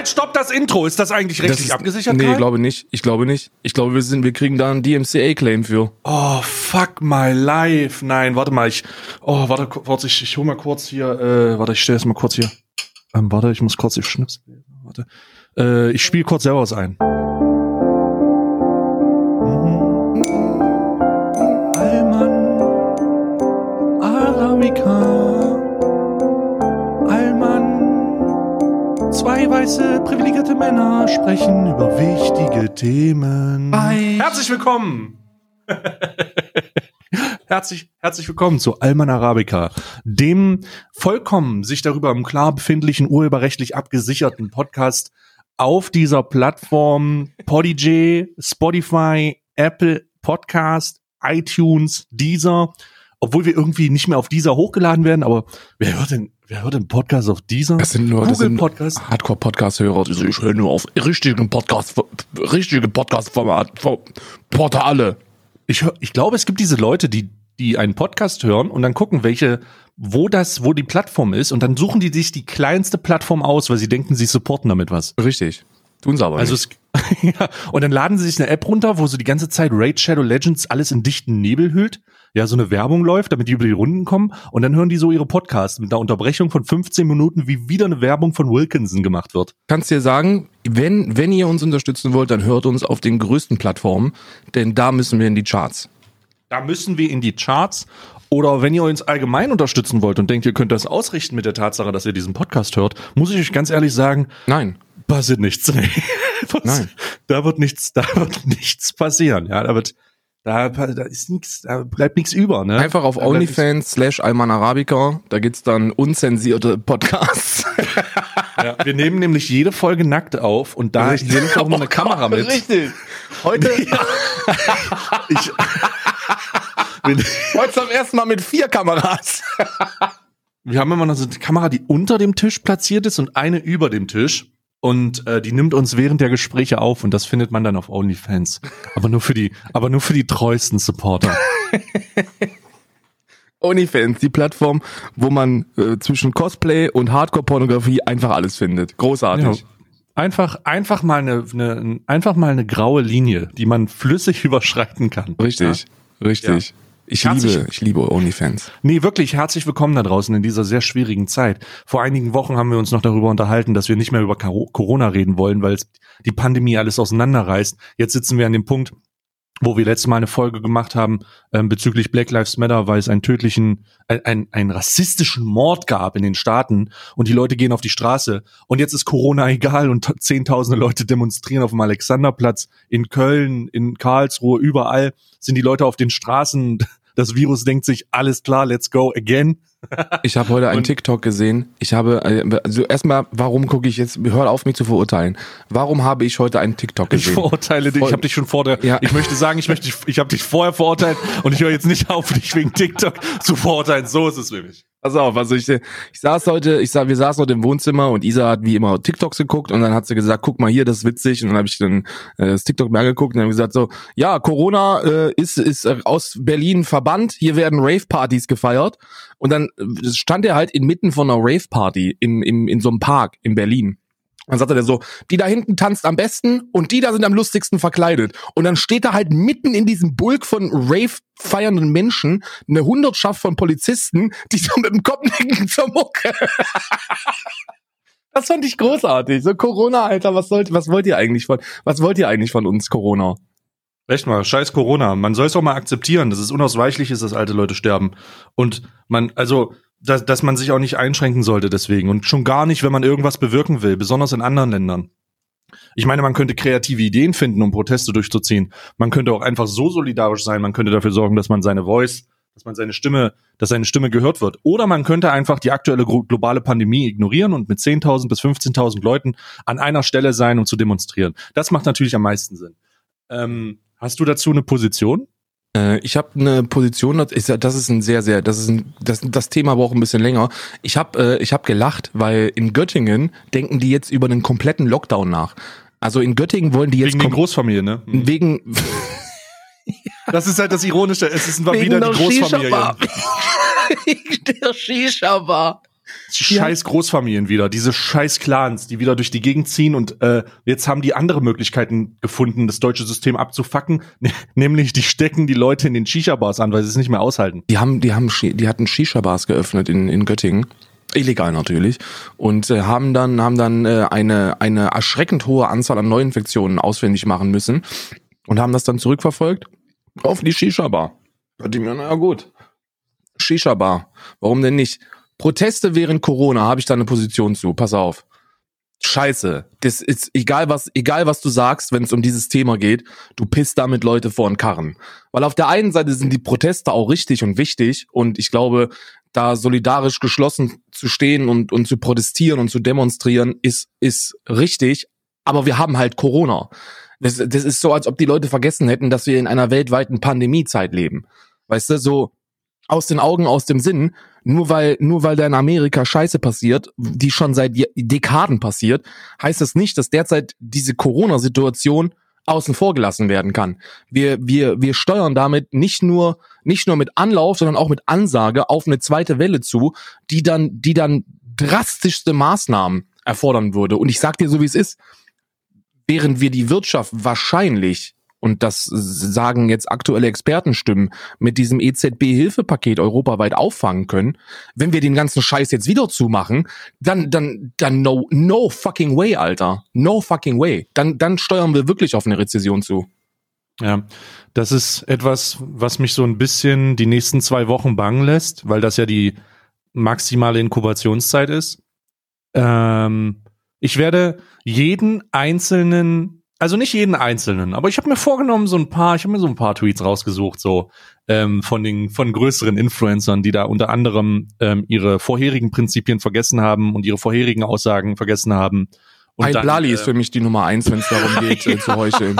Halt, stopp das Intro. Ist das eigentlich rechtlich ist, abgesichert? Nee, Karl? glaube nicht. Ich glaube nicht. Ich glaube, wir sind, wir kriegen da einen DMCA-Claim für. Oh, fuck my life. Nein, warte mal, ich. Oh, warte kurz, ich, ich hol mal kurz hier. Äh, warte, ich stelle es mal kurz hier. Ähm, warte, ich muss kurz die Schnips. Warte. Äh, ich spiele kurz selber was ein. Männer sprechen über wichtige Themen. Herzlich willkommen! herzlich, herzlich willkommen zu Alman Arabica, dem vollkommen sich darüber im klar befindlichen, urheberrechtlich abgesicherten Podcast auf dieser Plattform Podigy, Spotify, Apple Podcast, iTunes, Deezer, obwohl wir irgendwie nicht mehr auf dieser hochgeladen werden, aber wer hört denn, wer hört denn Podcast auf dieser? Das sind nur, Google Podcast. Hardcore-Podcast-Hörer. die so, Ich höre nur auf richtigen Podcast, richtige Podcast-Format, Portale. Ich, hör, ich glaube, es gibt diese Leute, die, die einen Podcast hören und dann gucken, welche, wo das, wo die Plattform ist und dann suchen die sich die kleinste Plattform aus, weil sie denken, sie supporten damit was. Richtig. Tun sie aber Also nicht. es, ja, und dann laden sie sich eine App runter, wo so die ganze Zeit Raid Shadow Legends alles in dichten Nebel hüllt. Ja, so eine Werbung läuft, damit die über die Runden kommen. Und dann hören die so ihre Podcasts mit einer Unterbrechung von 15 Minuten, wie wieder eine Werbung von Wilkinson gemacht wird. Kannst dir sagen, wenn, wenn ihr uns unterstützen wollt, dann hört uns auf den größten Plattformen, denn da müssen wir in die Charts. Da müssen wir in die Charts. Oder wenn ihr uns allgemein unterstützen wollt und denkt, ihr könnt das ausrichten mit der Tatsache, dass ihr diesen Podcast hört, muss ich euch ganz ehrlich sagen, Nein. passiert nichts. Nee. Was? Nein. Da wird nichts, da wird nichts passieren. Ja, da wird, da, da ist nichts, da bleibt nichts über. Ne? Einfach auf OnlyFans slash Alman Arabica, da gibt's dann unzensierte Podcasts. Ja, wir nehmen nämlich jede Folge nackt auf und da Richtig. hier nimmt auch noch eine Kamera mit. Richtig. Heute, Ich, wir, heute zum ersten Mal mit vier Kameras. wir haben immer noch so eine Kamera, die unter dem Tisch platziert ist und eine über dem Tisch. Und äh, die nimmt uns während der Gespräche auf und das findet man dann auf OnlyFans. Aber nur für die, aber nur für die treuesten Supporter. OnlyFans, die Plattform, wo man äh, zwischen Cosplay und Hardcore-Pornografie einfach alles findet. Großartig. Ja. Einfach, einfach mal eine, eine, einfach mal eine graue Linie, die man flüssig überschreiten kann. Richtig, richtig. Ich Herzlich- liebe, ich liebe OnlyFans. Nee, wirklich herzlich willkommen da draußen in dieser sehr schwierigen Zeit. Vor einigen Wochen haben wir uns noch darüber unterhalten, dass wir nicht mehr über Corona reden wollen, weil die Pandemie alles auseinanderreißt. Jetzt sitzen wir an dem Punkt, wo wir letztes Mal eine Folge gemacht haben ähm, bezüglich Black Lives Matter, weil es einen tödlichen, ein, ein, einen rassistischen Mord gab in den Staaten und die Leute gehen auf die Straße und jetzt ist Corona egal und zehntausende Leute demonstrieren auf dem Alexanderplatz in Köln, in Karlsruhe, überall sind die Leute auf den Straßen. Das Virus denkt sich, alles klar, let's go again. Ich habe heute einen TikTok gesehen. Ich habe, äh, also erstmal, warum gucke ich jetzt, hör auf mich zu verurteilen. Warum habe ich heute einen TikTok Ich gesehen? verurteile dich. Ich habe dich schon vor der. Ja. Ich möchte sagen, ich möchte, ich habe dich vorher verurteilt und ich höre jetzt nicht auf, dich wegen TikTok zu verurteilen. So ist es nämlich. Pass auf, also ich, ich saß heute, ich sah, wir saßen heute im Wohnzimmer und Isa hat wie immer TikToks geguckt und dann hat sie gesagt, guck mal hier, das ist witzig und dann habe ich dann äh, das TikTok mir angeguckt und dann gesagt so, ja, Corona äh, ist ist äh, aus Berlin verbannt, hier werden Rave-Partys gefeiert und dann stand er halt inmitten von einer Rave-Party in, in, in so einem Park in Berlin. Dann sagt er so, die da hinten tanzt am besten und die da sind am lustigsten verkleidet. Und dann steht da halt mitten in diesem Bulk von Rave feiernden Menschen eine Hundertschaft von Polizisten, die so mit dem Kopf nicken zur Mucke. Das fand ich großartig. So Corona, Alter, was sollt, was wollt ihr eigentlich von, was wollt ihr eigentlich von uns, Corona? Echt mal, scheiß Corona. Man soll es auch mal akzeptieren, dass es unausweichlich ist, dass alte Leute sterben. Und man, also, dass, dass man sich auch nicht einschränken sollte deswegen. Und schon gar nicht, wenn man irgendwas bewirken will, besonders in anderen Ländern. Ich meine, man könnte kreative Ideen finden, um Proteste durchzuziehen. Man könnte auch einfach so solidarisch sein. Man könnte dafür sorgen, dass man seine Voice, dass man seine Stimme, dass seine Stimme gehört wird. Oder man könnte einfach die aktuelle globale Pandemie ignorieren und mit 10.000 bis 15.000 Leuten an einer Stelle sein, um zu demonstrieren. Das macht natürlich am meisten Sinn. Ähm, hast du dazu eine Position? Äh, ich habe eine Position, das ist, das ist ein sehr, sehr, das ist ein, das, das Thema braucht ein bisschen länger. Ich habe äh, ich hab gelacht, weil in Göttingen denken die jetzt über einen kompletten Lockdown nach. Also in Göttingen wollen die jetzt Wegen den Großfamilien, ne? wegen Das ist halt das Ironische. Es ist Wegen wieder der die Großfamilie. Der Shisha-Bar. Die scheiß Großfamilien wieder, diese scheiß Clans, die wieder durch die Gegend ziehen und äh, jetzt haben die andere Möglichkeiten gefunden, das deutsche System abzufacken, nämlich die stecken die Leute in den Shisha-Bars an, weil sie es nicht mehr aushalten. Die haben, die haben, die hatten Shisha-Bars geöffnet in, in Göttingen. Illegal natürlich. Und äh, haben dann, haben dann äh, eine, eine erschreckend hohe Anzahl an Neuinfektionen auswendig machen müssen und haben das dann zurückverfolgt auf die Shisha-Bar. Da dachte ich mir, naja gut. Shisha-Bar. Warum denn nicht? Proteste während Corona habe ich da eine Position zu. Pass auf. Scheiße. Das ist egal was, egal was du sagst, wenn es um dieses Thema geht, du pisst damit Leute vor den Karren. Weil auf der einen Seite sind die Proteste auch richtig und wichtig und ich glaube, da solidarisch geschlossen zu stehen und, und zu protestieren und zu demonstrieren, ist, ist richtig. Aber wir haben halt Corona. Das, das ist so, als ob die Leute vergessen hätten, dass wir in einer weltweiten Pandemiezeit leben. Weißt du, so aus den Augen, aus dem Sinn, nur weil, nur weil da in Amerika Scheiße passiert, die schon seit Dekaden passiert, heißt das nicht, dass derzeit diese Corona-Situation außen vor gelassen werden kann. Wir, wir, wir steuern damit nicht nur, nicht nur mit Anlauf, sondern auch mit Ansage auf eine zweite Welle zu, die dann, die dann drastischste Maßnahmen erfordern würde. Und ich sag dir so, wie es ist. Während wir die Wirtschaft wahrscheinlich und das sagen jetzt aktuelle Expertenstimmen, mit diesem EZB-Hilfepaket europaweit auffangen können, wenn wir den ganzen Scheiß jetzt wieder zumachen, dann, dann, dann no, no fucking way, Alter. No fucking way. Dann, dann steuern wir wirklich auf eine Rezession zu. Ja, das ist etwas, was mich so ein bisschen die nächsten zwei Wochen bangen lässt, weil das ja die maximale Inkubationszeit ist. Ähm, ich werde jeden einzelnen also nicht jeden einzelnen, aber ich habe mir vorgenommen, so ein paar, ich habe mir so ein paar Tweets rausgesucht, so ähm, von den von größeren Influencern, die da unter anderem ähm, ihre vorherigen Prinzipien vergessen haben und ihre vorherigen Aussagen vergessen haben. Und Ein Blali äh, ist für mich die Nummer eins, wenn es darum geht, äh, zu heucheln.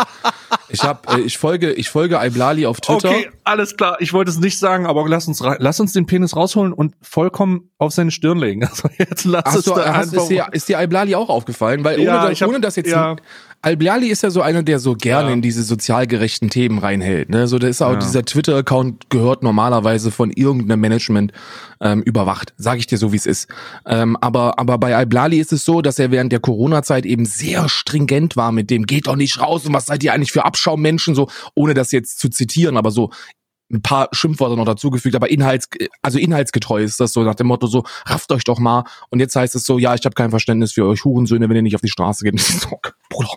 Ich hab, äh, ich folge, ich folge Iblali auf Twitter. Okay, alles klar. Ich wollte es nicht sagen, aber lass uns, lass uns den Penis rausholen und vollkommen auf seine Stirn legen. Also jetzt lass Hast es du, da hast, ist, dir, ist dir Iblali auch aufgefallen? Weil ja, ohne, ohne das jetzt ja. Albiali ist ja so einer, der so gerne ja. in diese sozial gerechten Themen reinhält. Ne? So, der ist auch ja. dieser Twitter-Account gehört normalerweise von irgendeinem Management ähm, überwacht. Sage ich dir so, wie es ist. Ähm, aber aber bei Alblali ist es so, dass er während der Corona-Zeit eben sehr stringent war mit dem geht doch nicht raus und was seid ihr eigentlich für Abschaummenschen so, ohne das jetzt zu zitieren, aber so ein paar Schimpfwörter noch dazugefügt, aber inhalts, also inhaltsgetreu ist das so nach dem Motto so, rafft euch doch mal. Und jetzt heißt es so, ja, ich habe kein Verständnis für euch Hurensöhne, wenn ihr nicht auf die Straße geht. Bruder,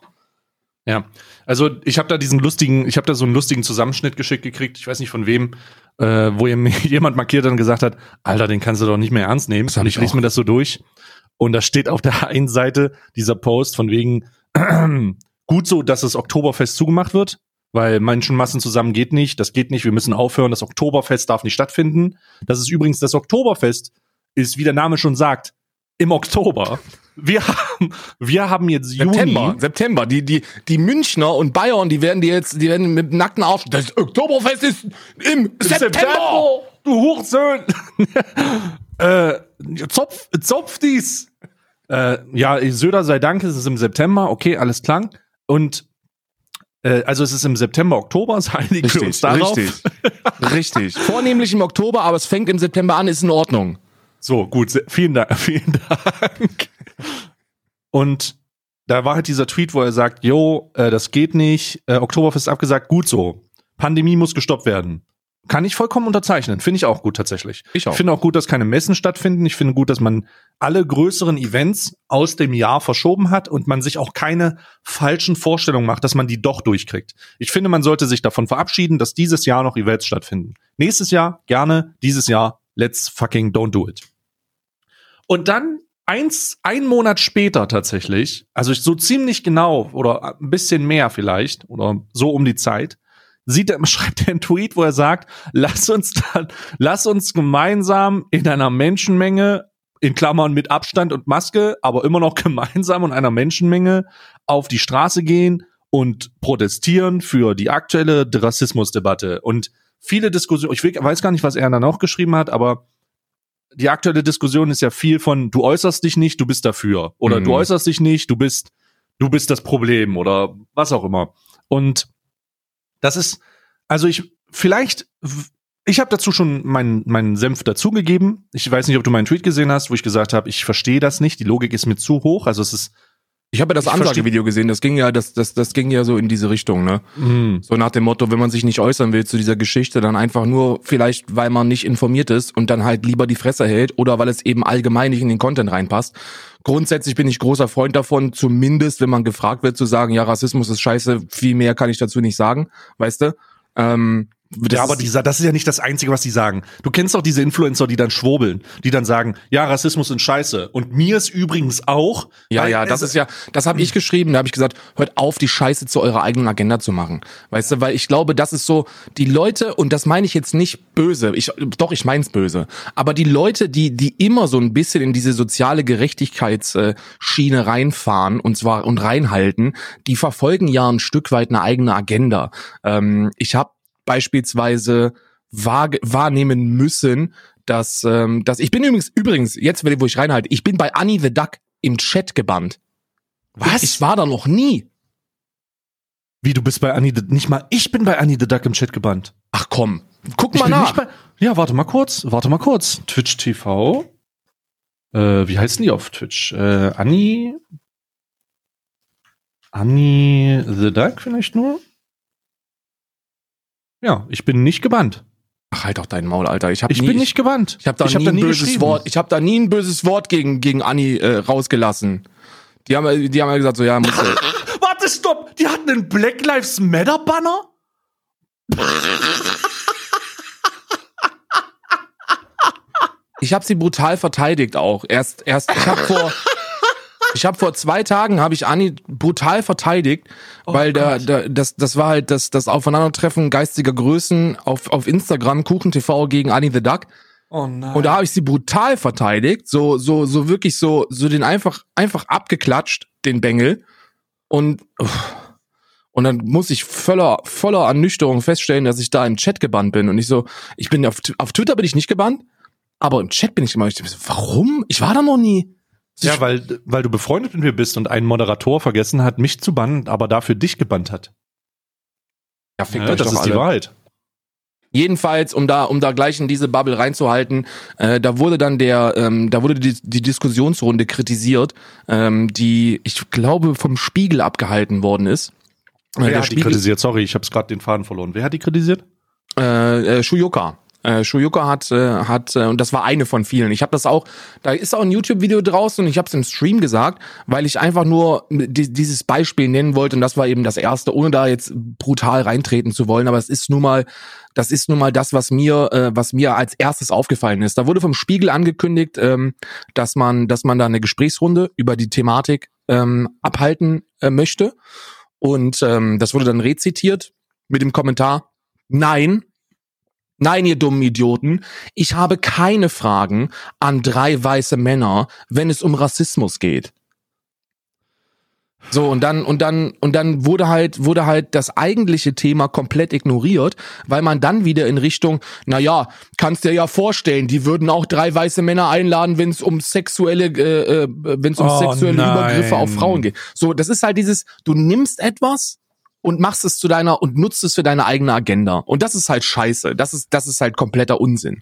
ja, also ich habe da diesen lustigen, ich habe da so einen lustigen Zusammenschnitt geschickt gekriegt, ich weiß nicht von wem, äh, wo jemand markiert und gesagt hat, Alter, den kannst du doch nicht mehr ernst nehmen. Und ich lese mir das so durch. Und da steht auf der einen Seite dieser Post von wegen, gut so, dass das Oktoberfest zugemacht wird, weil Menschenmassen zusammen geht nicht, das geht nicht, wir müssen aufhören, das Oktoberfest darf nicht stattfinden. Das ist übrigens das Oktoberfest, ist, wie der Name schon sagt, im Oktober. Wir haben, wir haben jetzt September, Juni. September. Die, die, die Münchner und Bayern, die werden die jetzt, die werden mit nackten Arsch. Das Oktoberfest ist im, September. September. Du Huchsöhn. äh, Zopf, Zopf dies. Äh, ja, Söder sei Dank, es ist im September. Okay, alles klang. Und äh, also es ist im September, Oktober, es einigen wir uns darauf. Richtig, richtig. Vornehmlich im Oktober, aber es fängt im September an, ist in Ordnung. So, gut, vielen Dank, vielen Dank. Und da war halt dieser Tweet, wo er sagt, yo, äh, das geht nicht, äh, Oktoberfest abgesagt, gut so. Pandemie muss gestoppt werden. Kann ich vollkommen unterzeichnen. Finde ich auch gut tatsächlich. Ich, auch. ich finde auch gut, dass keine Messen stattfinden. Ich finde gut, dass man alle größeren Events aus dem Jahr verschoben hat und man sich auch keine falschen Vorstellungen macht, dass man die doch durchkriegt. Ich finde, man sollte sich davon verabschieden, dass dieses Jahr noch Events stattfinden. Nächstes Jahr gerne, dieses Jahr let's fucking don't do it. Und dann eins, ein Monat später tatsächlich, also so ziemlich genau oder ein bisschen mehr vielleicht oder so um die Zeit, sieht er, schreibt er einen Tweet, wo er sagt, lass uns dann, lass uns gemeinsam in einer Menschenmenge, in Klammern mit Abstand und Maske, aber immer noch gemeinsam in einer Menschenmenge auf die Straße gehen und protestieren für die aktuelle Rassismusdebatte. Und viele Diskussionen, ich weiß gar nicht, was er dann auch geschrieben hat, aber die aktuelle Diskussion ist ja viel von, du äußerst dich nicht, du bist dafür. Oder mhm. du äußerst dich nicht, du bist, du bist das Problem oder was auch immer. Und das ist, also ich, vielleicht ich habe dazu schon meinen meinen Senf dazugegeben. Ich weiß nicht, ob du meinen Tweet gesehen hast, wo ich gesagt habe, ich verstehe das nicht. Die Logik ist mir zu hoch. Also es ist Ich habe ja das Ansagevideo gesehen, das ging ja, das, das, das ging ja so in diese Richtung, ne? mh, So nach dem Motto, wenn man sich nicht äußern will zu dieser Geschichte, dann einfach nur vielleicht, weil man nicht informiert ist und dann halt lieber die Fresse hält oder weil es eben allgemein nicht in den Content reinpasst. Grundsätzlich bin ich großer Freund davon, zumindest wenn man gefragt wird, zu sagen, ja, Rassismus ist scheiße, viel mehr kann ich dazu nicht sagen, weißt du? Ähm, das ja, aber dieser, das ist ja nicht das Einzige, was die sagen. Du kennst doch diese Influencer, die dann schwurbeln, die dann sagen, ja, Rassismus ist scheiße. Und mir ist übrigens auch. Ja, ja, das ist ja, das habe ich geschrieben, da habe ich gesagt, hört auf, die Scheiße zu eurer eigenen Agenda zu machen. Weißt du, weil ich glaube, das ist so, die Leute, und das meine ich jetzt nicht böse, ich, doch, ich mein's böse, aber die Leute, die, die immer so ein bisschen in diese soziale Gerechtigkeitsschiene reinfahren und zwar und reinhalten, die verfolgen ja ein Stück weit eine eigene Agenda. Ähm, ich habe beispielsweise wahr, wahrnehmen müssen, dass, ähm, dass ich bin übrigens, übrigens, jetzt, wo ich reinhalte, ich bin bei Annie the Duck im Chat gebannt. Was? Ich war da noch nie. Wie, du bist bei Annie, the- nicht mal ich bin bei Annie the Duck im Chat gebannt. Ach komm, guck Ich mal nach. bei, ja, warte mal kurz, warte mal kurz. Twitch TV. Äh, wie heißen die auf Twitch? Äh, Annie. Annie the Duck vielleicht nur? Ja, ich bin nicht gebannt. Ach, halt doch dein Maul, Alter. Ich, hab Ich nie, bin nicht gebannt. Ich habe da hab nie ein böses. Wort. Ich habe da nie ein böses Wort gegen gegen Anni äh, rausgelassen. Die haben die haben ja gesagt so ja muss äh, Warte, stopp! Die hatten einen Black Lives Matter Banner? Ich habe sie brutal verteidigt auch. Erst erst ich habe vor ich habe vor zwei Tagen habe ich Anni brutal verteidigt, weil da, da das das war halt das das Aufeinandertreffen geistiger Größen auf auf Instagram Kuchen TV gegen Annie the Duck. Oh nein. Und da habe ich sie brutal verteidigt, so so so wirklich so so den einfach einfach abgeklatscht, den Bengel. Und uff. und dann muss ich voller voller Ernüchterung feststellen, dass ich da im Chat gebannt bin und ich so, ich bin auf, auf Twitter bin ich nicht gebannt, aber im Chat bin ich immer. Ich so, warum? Ich war da noch nie. Ja, weil, weil du befreundet mit mir bist und ein Moderator vergessen hat, mich zu bannen, aber dafür dich gebannt hat. ja, fickt Ja, euch das doch ist die alle. Wahrheit. Jedenfalls, um da, um da gleich in diese Bubble reinzuhalten, äh, da wurde dann der, ähm, da wurde die, die Diskussionsrunde kritisiert, ähm, die, ich glaube, vom Spiegel abgehalten worden ist. Äh, Wer der hat die Spiegel, kritisiert? Sorry, ich habe gerade den Faden verloren. Wer hat die kritisiert? äh, äh, Shuyoka. Äh, Shuyoka hat, äh, hat äh, und das war eine von vielen. Ich habe das auch, da ist auch ein YouTube-Video draußen und ich habe es im Stream gesagt, weil ich einfach nur di dieses Beispiel nennen wollte und das war eben das erste, ohne da jetzt brutal reintreten zu wollen, aber es ist nun mal, das ist nun mal das, was mir, äh, was mir als erstes aufgefallen ist. Da wurde vom Spiegel angekündigt, ähm, dass man, dass man da eine Gesprächsrunde über die Thematik ähm, abhalten äh, möchte und ähm, das wurde dann rezitiert mit dem Kommentar: Nein, Nein, ihr dummen Idioten, ich habe keine Fragen an drei weiße Männer, wenn es um Rassismus geht. So, und dann, und dann, und dann wurde halt, wurde halt das eigentliche Thema komplett ignoriert, weil man dann wieder in Richtung, na ja, kannst dir ja vorstellen, die würden auch drei weiße Männer einladen, wenn es um sexuelle, äh, äh, wenn es um Oh, sexuelle nein. Übergriffe auf Frauen geht. So, das ist halt dieses, du nimmst etwas und machst es zu deiner und nutzt es für deine eigene Agenda. Und das ist halt scheiße. Das ist, das ist halt kompletter Unsinn.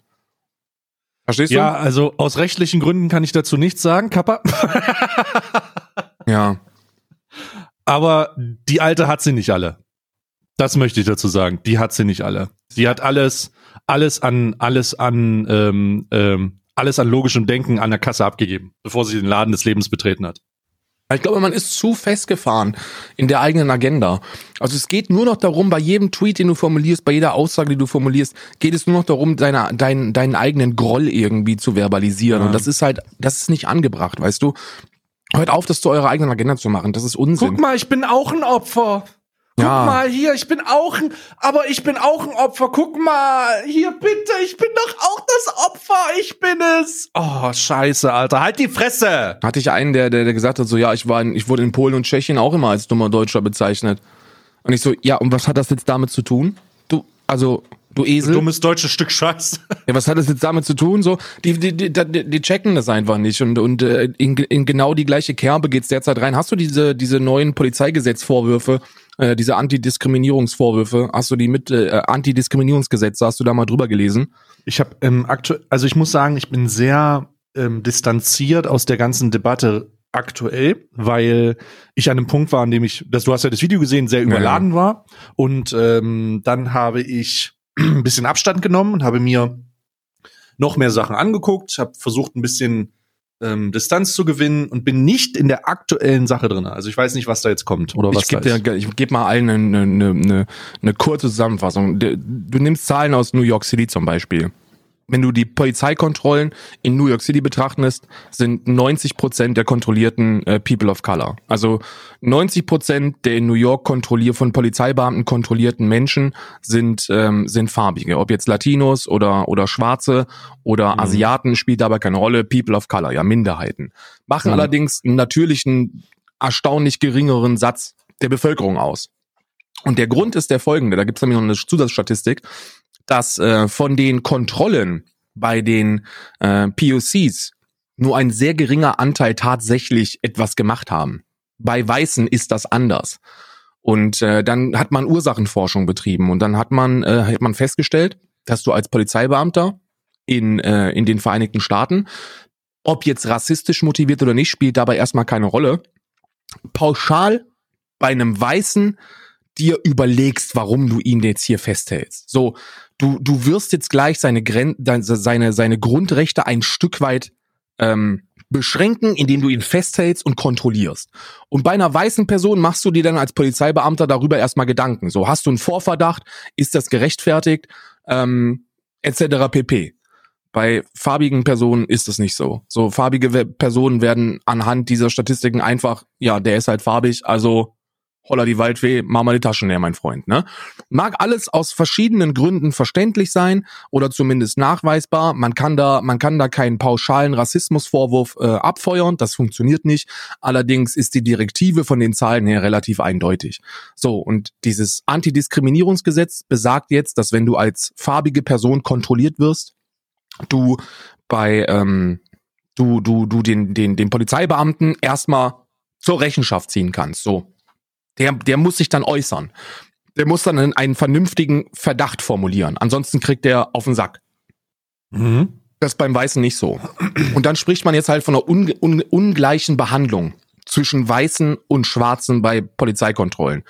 Verstehst Ja, also aus rechtlichen Gründen kann ich dazu nichts sagen, Kappa. du? Ja. Aber die alte hat sie nicht alle. Das möchte ich dazu sagen. Die hat sie nicht alle. Sie hat alles, alles an, alles an, ähm, ähm, alles an logischem Denken an der Kasse abgegeben, bevor sie den Laden des Lebens betreten hat. Ich glaube, man ist zu festgefahren in der eigenen Agenda. Also es geht nur noch darum, bei jedem Tweet, den du formulierst, bei jeder Aussage, die du formulierst, geht es nur noch darum, deine, deinen, deinen eigenen Groll irgendwie zu verbalisieren. Ja. Und das ist halt, das ist nicht angebracht, weißt du? Hört auf, das zu eurer eigenen Agenda zu machen. Das ist Unsinn. Guck mal, ich bin auch ein Opfer. Guck Ja. mal hier, ich bin auch ein, aber ich bin auch ein Opfer. Guck mal, hier bitte, ich bin doch auch das Opfer. Ich bin es. Oh, scheiße, Alter. Halt die Fresse. Hatte ich einen, der, der, der gesagt hat, so, ja, ich war in, ich wurde in Polen und Tschechien auch immer als dummer Deutscher bezeichnet. Und ich so, ja, und was hat das jetzt damit zu tun? Du, also, du Esel. Dummes deutsches Stück Scheiß. Ja, was hat das jetzt damit zu tun? So, die, die, die, die, die checken das einfach nicht und und äh, in, in genau die gleiche Kerbe geht's derzeit rein. Hast du diese diese neuen Polizeigesetzvorwürfe, Äh, diese Antidiskriminierungsvorwürfe, hast du die mit äh, Antidiskriminierungsgesetze, hast du da mal drüber gelesen? Ich habe ähm, aktuell, also ich muss sagen, ich bin sehr ähm, distanziert aus der ganzen Debatte aktuell, weil ich an einem Punkt war, an dem ich, das, du hast ja das Video gesehen, sehr überladen ja. war. Und ähm, dann habe ich ein bisschen Abstand genommen und habe mir noch mehr Sachen angeguckt, habe versucht, ein bisschen ähm, Distanz zu gewinnen und bin nicht in der aktuellen Sache drin. Also ich weiß nicht, was da jetzt kommt oder was ich gebe dir, ich gebe mal allen eine, eine, eine, eine kurze Zusammenfassung. Du nimmst Zahlen aus New York City zum Beispiel wenn du die Polizeikontrollen in New York City betrachtest, sind 90 Prozent der kontrollierten äh, People of Color. Also 90 Prozent der in New York kontrolliert von Polizeibeamten kontrollierten Menschen sind ähm, sind farbige. Ob jetzt Latinos oder oder Schwarze oder mhm. Asiaten spielt dabei keine Rolle. People of Color, ja Minderheiten, machen mhm. allerdings einen erstaunlich geringeren Satz der Bevölkerung aus. Und der Grund ist der folgende. Da gibt es nämlich noch eine Zusatzstatistik dass äh, von den Kontrollen bei den äh, POCs nur ein sehr geringer Anteil tatsächlich etwas gemacht haben. Bei Weißen ist das anders. Und äh, dann hat man Ursachenforschung betrieben und dann hat man, äh, hat man festgestellt, dass du als Polizeibeamter in, äh, in den Vereinigten Staaten, ob jetzt rassistisch motiviert oder nicht, spielt dabei erstmal keine Rolle, pauschal bei einem Weißen dir überlegst, warum du ihn jetzt hier festhältst. So, du, du wirst jetzt gleich seine, Gren seine, seine Grundrechte ein Stück weit ähm, beschränken, indem du ihn festhältst und kontrollierst. Und bei einer weißen Person machst du dir dann als Polizeibeamter darüber erstmal Gedanken. So, hast du einen Vorverdacht? Ist das gerechtfertigt? Ähm, etc. pp. Bei farbigen Personen ist es nicht so. So farbige Personen werden anhand dieser Statistiken einfach, ja, der ist halt farbig, also holla die Waldfee, mach mal die Taschen leer, mein Freund. Ne? Mag alles aus verschiedenen Gründen verständlich sein oder zumindest nachweisbar. Man kann da, man kann da keinen pauschalen Rassismusvorwurf äh, abfeuern. Das funktioniert nicht. Allerdings ist die Direktive von den Zahlen her relativ eindeutig. So und dieses Antidiskriminierungsgesetz besagt jetzt, dass wenn du als farbige Person kontrolliert wirst, du bei ähm, du du du den den den Polizeibeamten erstmal zur Rechenschaft ziehen kannst. So, der, der muss sich dann äußern. Der muss dann einen vernünftigen Verdacht formulieren. Ansonsten kriegt der auf den Sack. Mhm. Das ist beim Weißen nicht so. Und dann spricht man jetzt halt von einer un, un, ungleichen Behandlung zwischen Weißen und Schwarzen bei Polizeikontrollen.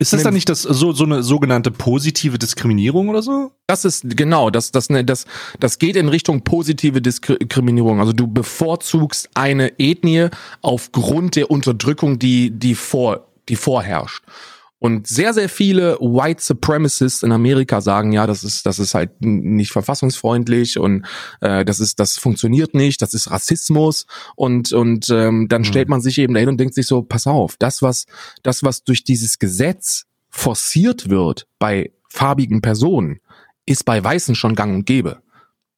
Ist das dann nicht das so so eine sogenannte positive Diskriminierung oder so? Das ist genau, das das ne, das das geht in Richtung positive Diskriminierung. Also du bevorzugst eine Ethnie aufgrund der Unterdrückung, die die vor die vorherrscht. Und sehr, sehr viele White Supremacists in Amerika sagen, ja, das ist, das ist halt nicht verfassungsfreundlich und äh, das ist, das funktioniert nicht, das ist Rassismus. Und, und ähm, dann mhm. stellt man sich eben dahin und denkt sich so, pass auf, das, was, das, was durch dieses Gesetz forciert wird bei farbigen Personen, ist bei Weißen schon gang und gäbe.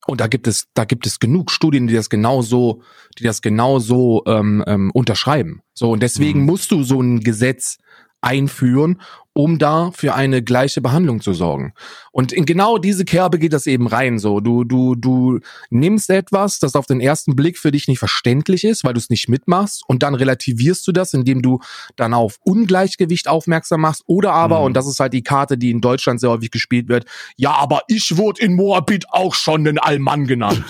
Und da gibt es, da gibt es genug Studien, die das genauso, die das genauso ähm, ähm, unterschreiben. So und deswegen mhm. musst du so ein Gesetz einführen, um da für eine gleiche Behandlung zu sorgen. Und in genau diese Kerbe geht das eben rein. So, du du du nimmst etwas, das auf den ersten Blick für dich nicht verständlich ist, weil du es nicht mitmachst, und dann relativierst du das, indem du dann auf Ungleichgewicht aufmerksam machst. Oder aber, mhm. und das ist halt die Karte, die in Deutschland sehr häufig gespielt wird, ja, aber ich wurde in Moabit auch schon den Allmann genannt.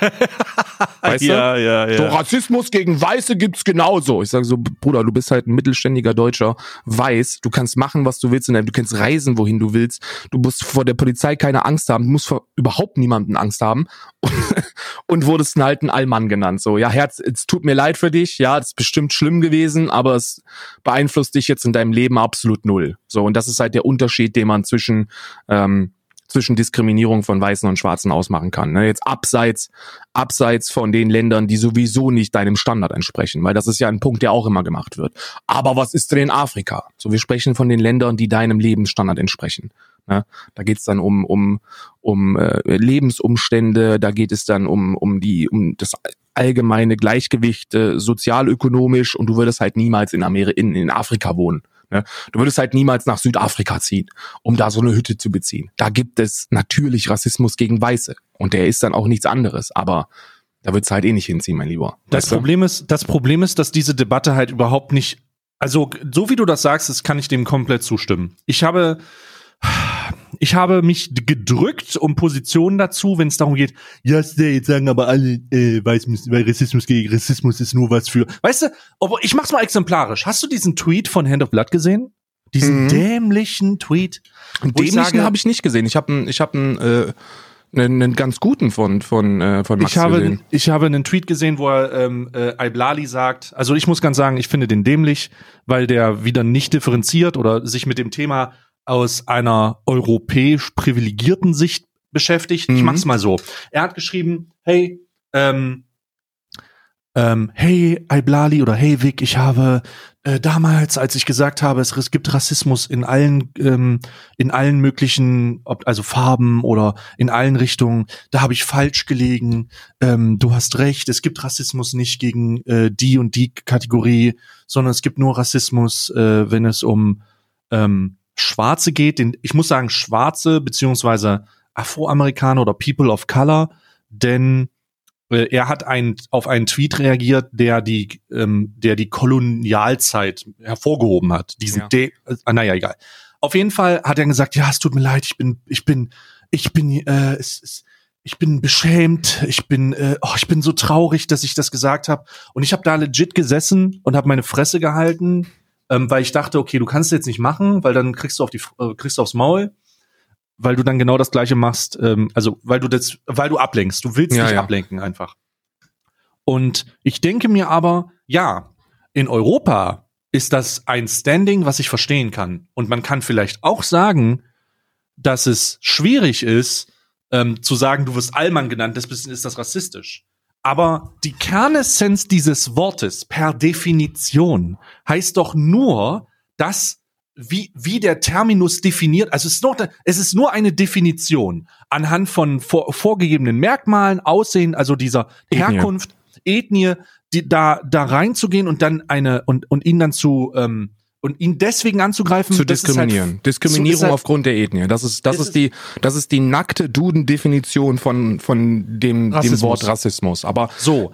weißt ja, du? Ja, ja. So Rassismus gegen Weiße gibt's genauso. Ich sage so, Bruder, du bist halt ein mittelständiger Deutscher, weiß, du kannst machen, was du willst du kannst reisen, wohin du willst. Du musst vor der Polizei keine Angst haben, du musst vor überhaupt niemanden Angst haben und, und wurdest einen alten Allmann genannt. So, ja, Herz, es tut mir leid für dich, ja, das ist bestimmt schlimm gewesen, aber es beeinflusst dich jetzt in deinem Leben absolut null. So, und das ist halt der Unterschied, den man zwischen ähm, zwischen Diskriminierung von Weißen und Schwarzen ausmachen kann. Ne? Jetzt abseits, abseits von den Ländern, die sowieso nicht deinem Standard entsprechen, weil das ist ja ein Punkt, der auch immer gemacht wird. Aber was ist denn in Afrika? So, wir sprechen von den Ländern, die deinem Lebensstandard entsprechen. Ne? Da geht es dann um, um, um äh, Lebensumstände, da geht es dann um, um die, um das allgemeine Gleichgewicht äh, sozialökonomisch und du würdest halt niemals in, Ameri in, in Afrika wohnen. Ne? Du würdest halt niemals nach Südafrika ziehen, um da so eine Hütte zu beziehen. Da gibt es natürlich Rassismus gegen Weiße. Und der ist dann auch nichts anderes. Aber da wird's halt eh nicht hinziehen, mein Lieber. Das Problem ist, das Problem ist, dass diese Debatte halt überhaupt nicht Also, so wie du das sagst, das kann ich dem komplett zustimmen. Ich habe, ich habe mich gedrückt um Positionen dazu, wenn es darum geht, ja, jetzt sagen aber alle, äh, weiß, weil Rassismus gegen Rassismus ist nur was für. Weißt du, aber ich mach's mal exemplarisch. Hast du diesen Tweet von Hand of Blood gesehen? Diesen Mhm. dämlichen Tweet? Dämlichen habe ich nicht gesehen. Ich habe einen, ich habe einen, äh, einen, einen ganz guten von von äh, von Max ich habe, gesehen. ich habe einen Tweet gesehen, wo er ähm, äh, Iblali sagt, also ich muss ganz sagen, ich finde den dämlich, weil der wieder nicht differenziert oder sich mit dem Thema aus einer europäisch privilegierten Sicht beschäftigt. Ich Mhm. mach's mal so. Er hat geschrieben, hey, ähm, ähm, hey Iblali oder hey Vic, ich habe äh, damals, als ich gesagt habe, es, es gibt Rassismus in allen ähm, in allen möglichen, ob, also Farben oder in allen Richtungen, da habe ich falsch gelegen. Ähm, du hast recht, es gibt Rassismus nicht gegen äh, die und die Kategorie, sondern es gibt nur Rassismus, äh, wenn es um ähm, Schwarze geht. Den, ich muss sagen Schwarze beziehungsweise Afroamerikaner oder People of Color, denn äh, er hat ein, auf einen Tweet reagiert, der die, ähm, der die Kolonialzeit hervorgehoben hat. Diesen, Ja. De äh, naja, egal. Auf jeden Fall hat er gesagt, ja, es tut mir leid, ich bin, ich bin, ich bin, äh, es, es, ich bin beschämt, ich bin, äh, oh, ich bin so traurig, dass ich das gesagt habe. Und ich habe da legit gesessen und habe meine Fresse gehalten, ähm, weil ich dachte, okay, du kannst jetzt nicht machen, weil dann kriegst du auf die, äh, kriegst du aufs Maul, weil du dann genau das Gleiche machst. Ähm, also weil du das, weil du ablenkst. Du willst Ja, nicht ja. ablenken einfach. Und ich denke mir aber, ja, in Europa ist das ein Standing, was ich verstehen kann. Und man kann vielleicht auch sagen, dass es schwierig ist, ähm, zu sagen, du wirst Allmann genannt, das bisschen ist das rassistisch. Aber die Kernessenz dieses Wortes per Definition heißt doch nur, dass wie, wie der Terminus definiert, also es ist, noch, es ist nur eine Definition anhand von vor, vorgegebenen Merkmalen, Aussehen, also dieser Ethnie. Herkunft, Ethnie, die, da, da reinzugehen und dann eine, und, und ihn dann zu, ähm, und ihn deswegen anzugreifen, zu ist diskriminieren. Halt, Diskriminierung ist halt- aufgrund der Ethnie. Das ist, das Es ist die, das ist die nackte Duden-Definition von, von dem, dem. Wort Rassismus. Aber So.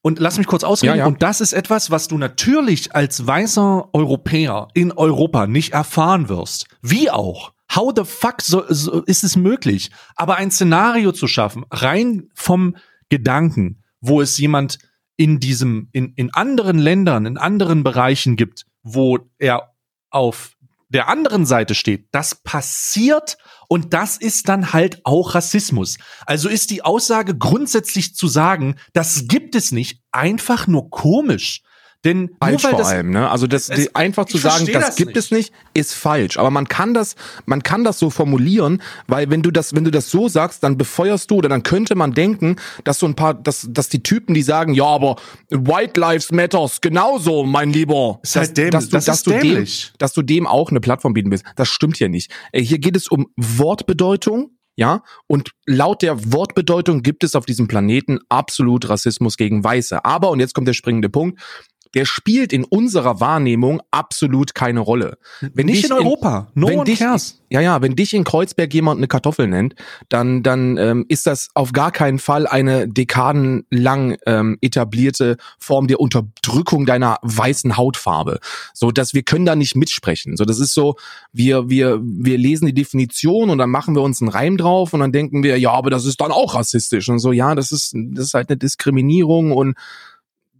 Und lass mich kurz ausreden. Ja, ja. Und das ist etwas, was du natürlich als weißer Europäer in Europa nicht erfahren wirst. Wie auch. How the fuck so, so ist es möglich? Aber ein Szenario zu schaffen, rein vom Gedanken, wo es jemand in diesem, in, in anderen Ländern, in anderen Bereichen gibt, wo er auf der anderen Seite steht, das passiert und das ist dann halt auch Rassismus. Also ist die Aussage grundsätzlich zu sagen, das gibt es nicht, einfach nur komisch. Denn nur falsch weil vor das, allem, ne? Also das Es- einfach zu sagen, das, das gibt es nicht. nicht, ist falsch. Aber man kann das, man kann das so formulieren, weil wenn du das, wenn du das so sagst, dann befeuerst du oder dann könnte man denken, dass so ein paar, dass, dass die Typen, die sagen, ja, aber White Lives Matters genauso, mein Lieber, Ist halt dass, dämlich. dass du, Das dass du dem, dass du dem auch eine Plattform bieten willst. Das stimmt hier nicht. Äh, Hier geht es um Wortbedeutung. Ja, und laut der Wortbedeutung gibt es auf diesem Planeten absolut Rassismus gegen Weiße. Aber, und jetzt kommt der springende Punkt, der spielt in unserer Wahrnehmung absolut keine Rolle. Wenn nicht dich in Europa. No wenn one dich, cares. Ja, ja, wenn dich in Kreuzberg jemand eine Kartoffel nennt, dann, dann ähm, ist das auf gar keinen Fall eine dekadenlang ähm, etablierte Form der Unterdrückung deiner weißen Hautfarbe. So, dass wir können da nicht mitsprechen. So, das ist so, wir, wir, wir lesen die Definition und dann machen wir uns einen Reim drauf und dann denken wir, ja, aber das ist dann auch rassistisch. Und so, ja, das ist, das ist halt eine Diskriminierung und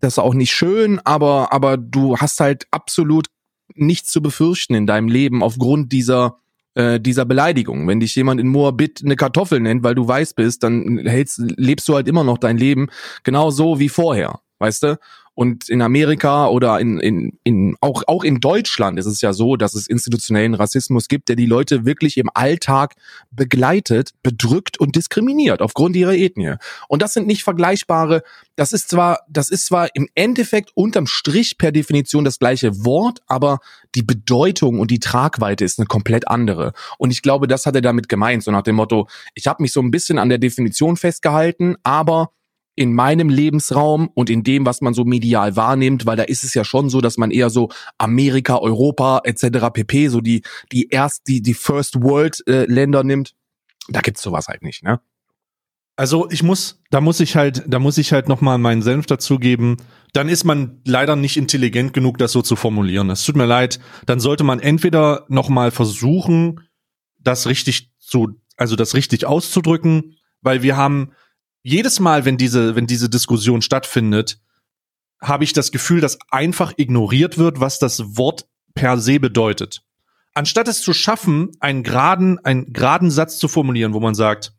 das ist auch nicht schön, aber, aber du hast halt absolut nichts zu befürchten in deinem Leben aufgrund dieser äh, dieser Beleidigung. Wenn dich jemand in Moabit eine Kartoffel nennt, weil du weiß bist, dann hältst, lebst du halt immer noch dein Leben genau so wie vorher, weißt du? Und in Amerika oder in, in, in auch, auch in Deutschland ist es ja so, dass es institutionellen Rassismus gibt, der die Leute wirklich im Alltag begleitet, bedrückt und diskriminiert aufgrund ihrer Ethnie. Und das sind nicht vergleichbare, das ist zwar, das ist zwar im Endeffekt unterm Strich per Definition das gleiche Wort, aber die Bedeutung und die Tragweite ist eine komplett andere. Und ich glaube, das hat er damit gemeint, so nach dem Motto, ich habe mich so ein bisschen an der Definition festgehalten, aber in meinem Lebensraum und in dem, was man so medial wahrnimmt, weil da ist es ja schon so, dass man eher so Amerika, Europa etc. pp. so die die erst die die First World äh, Länder nimmt. Da gibt's sowas halt nicht, ne? Also ich muss, da muss ich halt, da muss ich halt noch mal meinen Senf dazugeben. Dann ist man leider nicht intelligent genug, das so zu formulieren. Es tut mir leid. Dann sollte man entweder noch mal versuchen, das richtig zu, also das richtig auszudrücken, weil wir haben jedes Mal, wenn diese, wenn diese Diskussion stattfindet, habe ich das Gefühl, dass einfach ignoriert wird, was das Wort per se bedeutet. Anstatt es zu schaffen, einen geraden, einen geraden Satz zu formulieren, wo man sagt,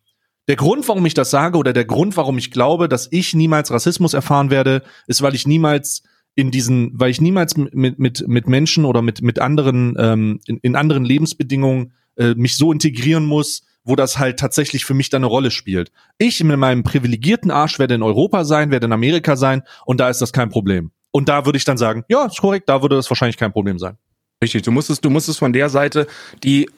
der Grund, warum ich das sage oder der Grund, warum ich glaube, dass ich niemals Rassismus erfahren werde, ist, weil ich niemals in diesen, weil ich niemals mit mit mit Menschen oder mit mit anderen ähm, in, in anderen Lebensbedingungen äh, mich so integrieren muss, wo das halt tatsächlich für mich dann eine Rolle spielt. Ich mit meinem privilegierten Arsch werde in Europa sein, werde in Amerika sein und da ist das kein Problem. Und da würde ich dann sagen, ja, ist korrekt, da würde das wahrscheinlich kein Problem sein. Richtig, du musstest, du musstest von der Seite, die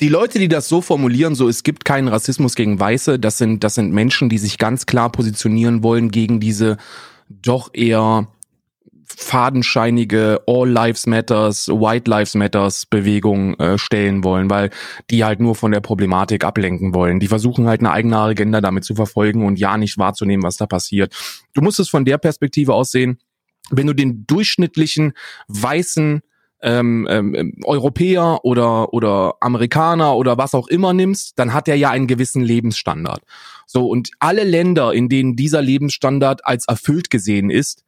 die Leute, die das so formulieren, so es gibt keinen Rassismus gegen Weiße, das sind, das sind Menschen, die sich ganz klar positionieren wollen gegen diese doch eher fadenscheinige All Lives Matters, White Lives Matters Bewegung äh, stellen wollen, weil die halt nur von der Problematik ablenken wollen. Die versuchen halt eine eigene Agenda damit zu verfolgen und ja nicht wahrzunehmen, was da passiert. Du musst es von der Perspektive aussehen, wenn du den durchschnittlichen weißen ähm, ähm, Europäer oder oder Amerikaner oder was auch immer nimmst, dann hat er ja einen gewissen Lebensstandard. So und alle Länder, in denen dieser Lebensstandard als erfüllt gesehen ist,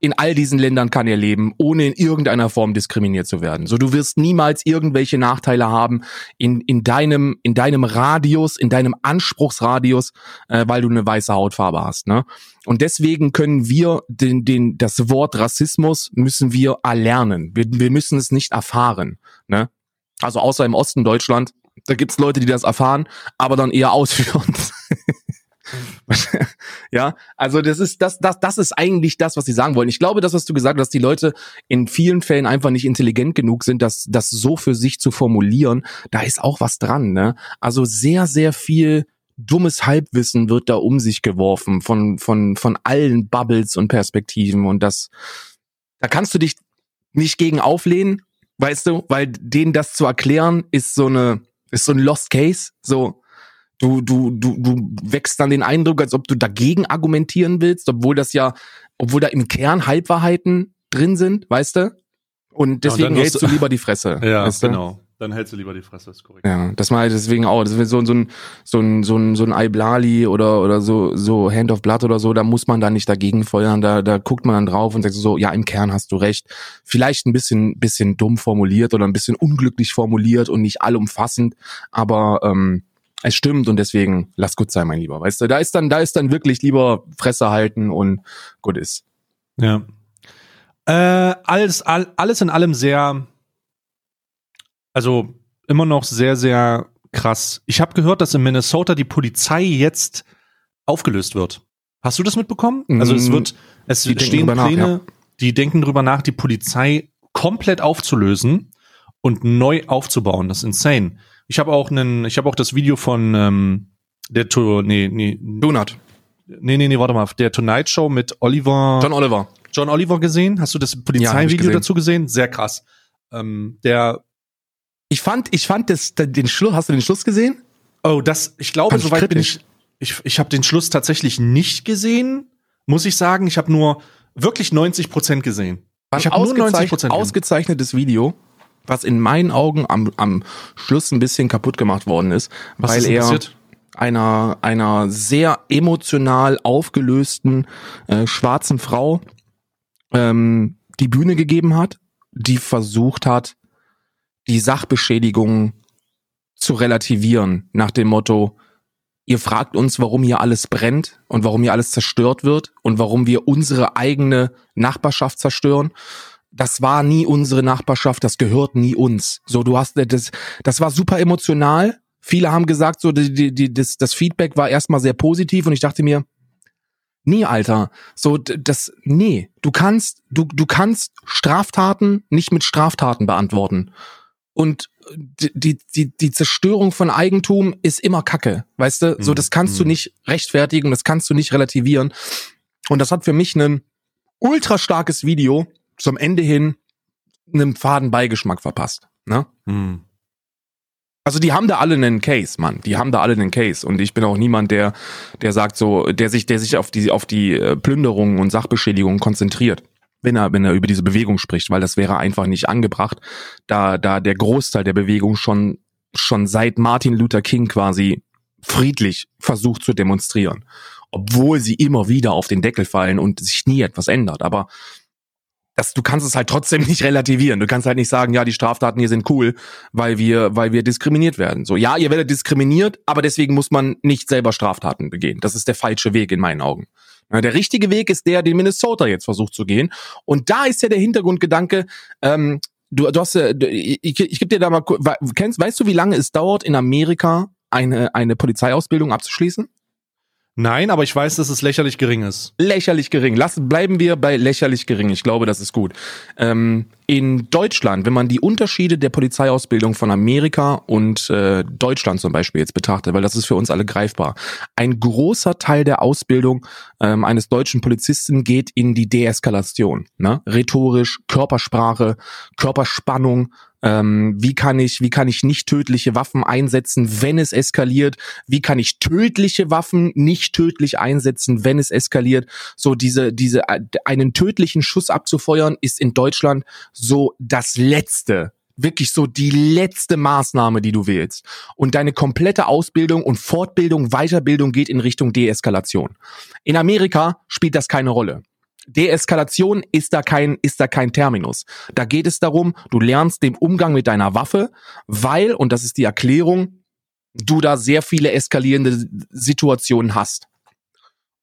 in all diesen Ländern kann er leben, ohne in irgendeiner Form diskriminiert zu werden. So, du wirst niemals irgendwelche Nachteile haben in, in deinem, in deinem Radius, in deinem Anspruchsradius, äh, weil du eine weiße Hautfarbe hast, ne? Und deswegen können wir den, den, das Wort Rassismus müssen wir erlernen. Wir, wir müssen es nicht erfahren, ne? Also außer im Osten Deutschland, da gibt's Leute, die das erfahren, aber dann eher ausführen. ja, also das ist das, das, das ist eigentlich das, was sie sagen wollen. Ich glaube, das, was du gesagt hast, dass die Leute in vielen Fällen einfach nicht intelligent genug sind, das, das so für sich zu formulieren. Da ist auch was dran, ne? Also sehr, sehr viel dummes Halbwissen wird da um sich geworfen von, von, von allen Bubbles und Perspektiven und das, da kannst du dich nicht gegen auflehnen, weißt du, weil denen das zu erklären ist so eine, ist so ein Lost Case, so, Du, du, du, du wächst dann den Eindruck, als ob du dagegen argumentieren willst, obwohl das ja, obwohl da im Kern Halbwahrheiten drin sind, weißt du? Und deswegen ja, hältst du lieber die Fresse. Ja, weißt du? genau. Dann hältst du lieber die Fresse, ist korrekt. Ja, das mal deswegen auch. Das ist so, so ein, so ein, so ein, so ein Iblali oder, oder so, so Hand of Blood oder so, da muss man da nicht dagegen feuern. Da, da guckt man dann drauf und sagt so, ja, im Kern hast du recht. Vielleicht ein bisschen, bisschen dumm formuliert oder ein bisschen unglücklich formuliert und nicht allumfassend, aber, ähm, es stimmt und deswegen lass gut sein, mein Lieber. Weißt du, da ist dann, da ist dann wirklich lieber Fresse halten und gut ist. Ja. Äh, alles, all, alles in allem sehr, also immer noch sehr, sehr krass. Ich habe gehört, dass in Minnesota die Polizei jetzt aufgelöst wird. Hast du das mitbekommen? Also es mm, wird, es die stehen Pläne, nach, ja. die denken drüber nach, die Polizei komplett aufzulösen und neu aufzubauen. Das ist insane. Ich habe auch einen, ich habe auch das Video von ähm, der to nee, nee, Donut. Nee, nee, nee, warte mal, der Tonight Show mit Oliver John Oliver. John Oliver gesehen? Hast du das Polizeivideo ja, dazu gesehen? Sehr krass. Ähm, der Ich fand ich fand das den Schluss, hast du den Schluss gesehen? Oh, das ich glaube, fand soweit ich bin ich ich ich habe den Schluss tatsächlich nicht gesehen, muss ich sagen, ich habe nur wirklich 90 Prozent gesehen. ich habe nur 90 Prozent ausgezeichnetes Video was in meinen Augen am, am Schluss ein bisschen kaputt gemacht worden ist, was weil ist er passiert? einer einer sehr emotional aufgelösten äh, schwarzen Frau ähm, die Bühne gegeben hat, die versucht hat, die Sachbeschädigung zu relativieren nach dem Motto, ihr fragt uns, warum hier alles brennt und warum hier alles zerstört wird und warum wir unsere eigene Nachbarschaft zerstören das war nie unsere Nachbarschaft, das gehört nie uns. So, du hast das, das war super emotional. Viele haben gesagt, so die, die, die, das, das Feedback war erstmal sehr positiv und ich dachte mir, nee, Alter, so das, nee, du kannst, du, du kannst Straftaten nicht mit Straftaten beantworten. Und die, die, die Zerstörung von Eigentum ist immer Kacke, weißt du? So, das kannst mhm. du nicht rechtfertigen, das kannst du nicht relativieren. Und das hat für mich ein ultra starkes Video zum Ende hin einem faden Beigeschmack verpasst. Ne? Hm. Also die haben da alle einen Case, Mann. Die haben da alle einen Case. Und ich bin auch niemand, der, der sagt so, der sich, der sich auf die, auf die äh, Plünderungen und Sachbeschädigungen konzentriert. Wenn er, wenn er über diese Bewegung spricht, weil das wäre einfach nicht angebracht, da, da der Großteil der Bewegung schon, schon seit Martin Luther King quasi friedlich versucht zu demonstrieren. Obwohl sie immer wieder auf den Deckel fallen und sich nie etwas ändert. Aber das, du kannst es halt trotzdem nicht relativieren. Du kannst halt nicht sagen, ja, die Straftaten hier sind cool, weil wir, weil wir diskriminiert werden. So, ja, ihr werdet diskriminiert, aber deswegen muss man nicht selber Straftaten begehen. Das ist der falsche Weg in meinen Augen. Der richtige Weg ist der, den Minnesota jetzt versucht zu gehen. Und da ist ja der Hintergrundgedanke, ähm, du, du hast, äh, ich, ich gebe dir da mal, kennst, weißt du, wie lange es dauert, in Amerika eine, eine Polizeiausbildung abzuschließen? Nein, aber ich weiß, dass es lächerlich gering ist. Lächerlich gering. Lassen bleiben wir bei lächerlich gering. Ich glaube, das ist gut. Ähm, in Deutschland, wenn man die Unterschiede der Polizeiausbildung von Amerika und äh, Deutschland zum Beispiel jetzt betrachtet, weil das ist für uns alle greifbar. Ein großer Teil der Ausbildung ähm, eines deutschen Polizisten geht in die Deeskalation. Ne? Rhetorisch, Körpersprache, Körperspannung, ähm, wie kann ich, wie kann ich nicht tödliche Waffen einsetzen, wenn es eskaliert? Wie kann ich tödliche Waffen nicht tödlich einsetzen, wenn es eskaliert? So diese, diese, äh, einen tödlichen Schuss abzufeuern ist in Deutschland so das letzte, wirklich so die letzte Maßnahme, die du wählst. Und deine komplette Ausbildung und Fortbildung, Weiterbildung geht in Richtung Deeskalation. In Amerika spielt das keine Rolle. Deeskalation ist da kein, ist da kein Terminus. Da geht es darum, du lernst den Umgang mit deiner Waffe, weil, und das ist die Erklärung, du da sehr viele eskalierende Situationen hast.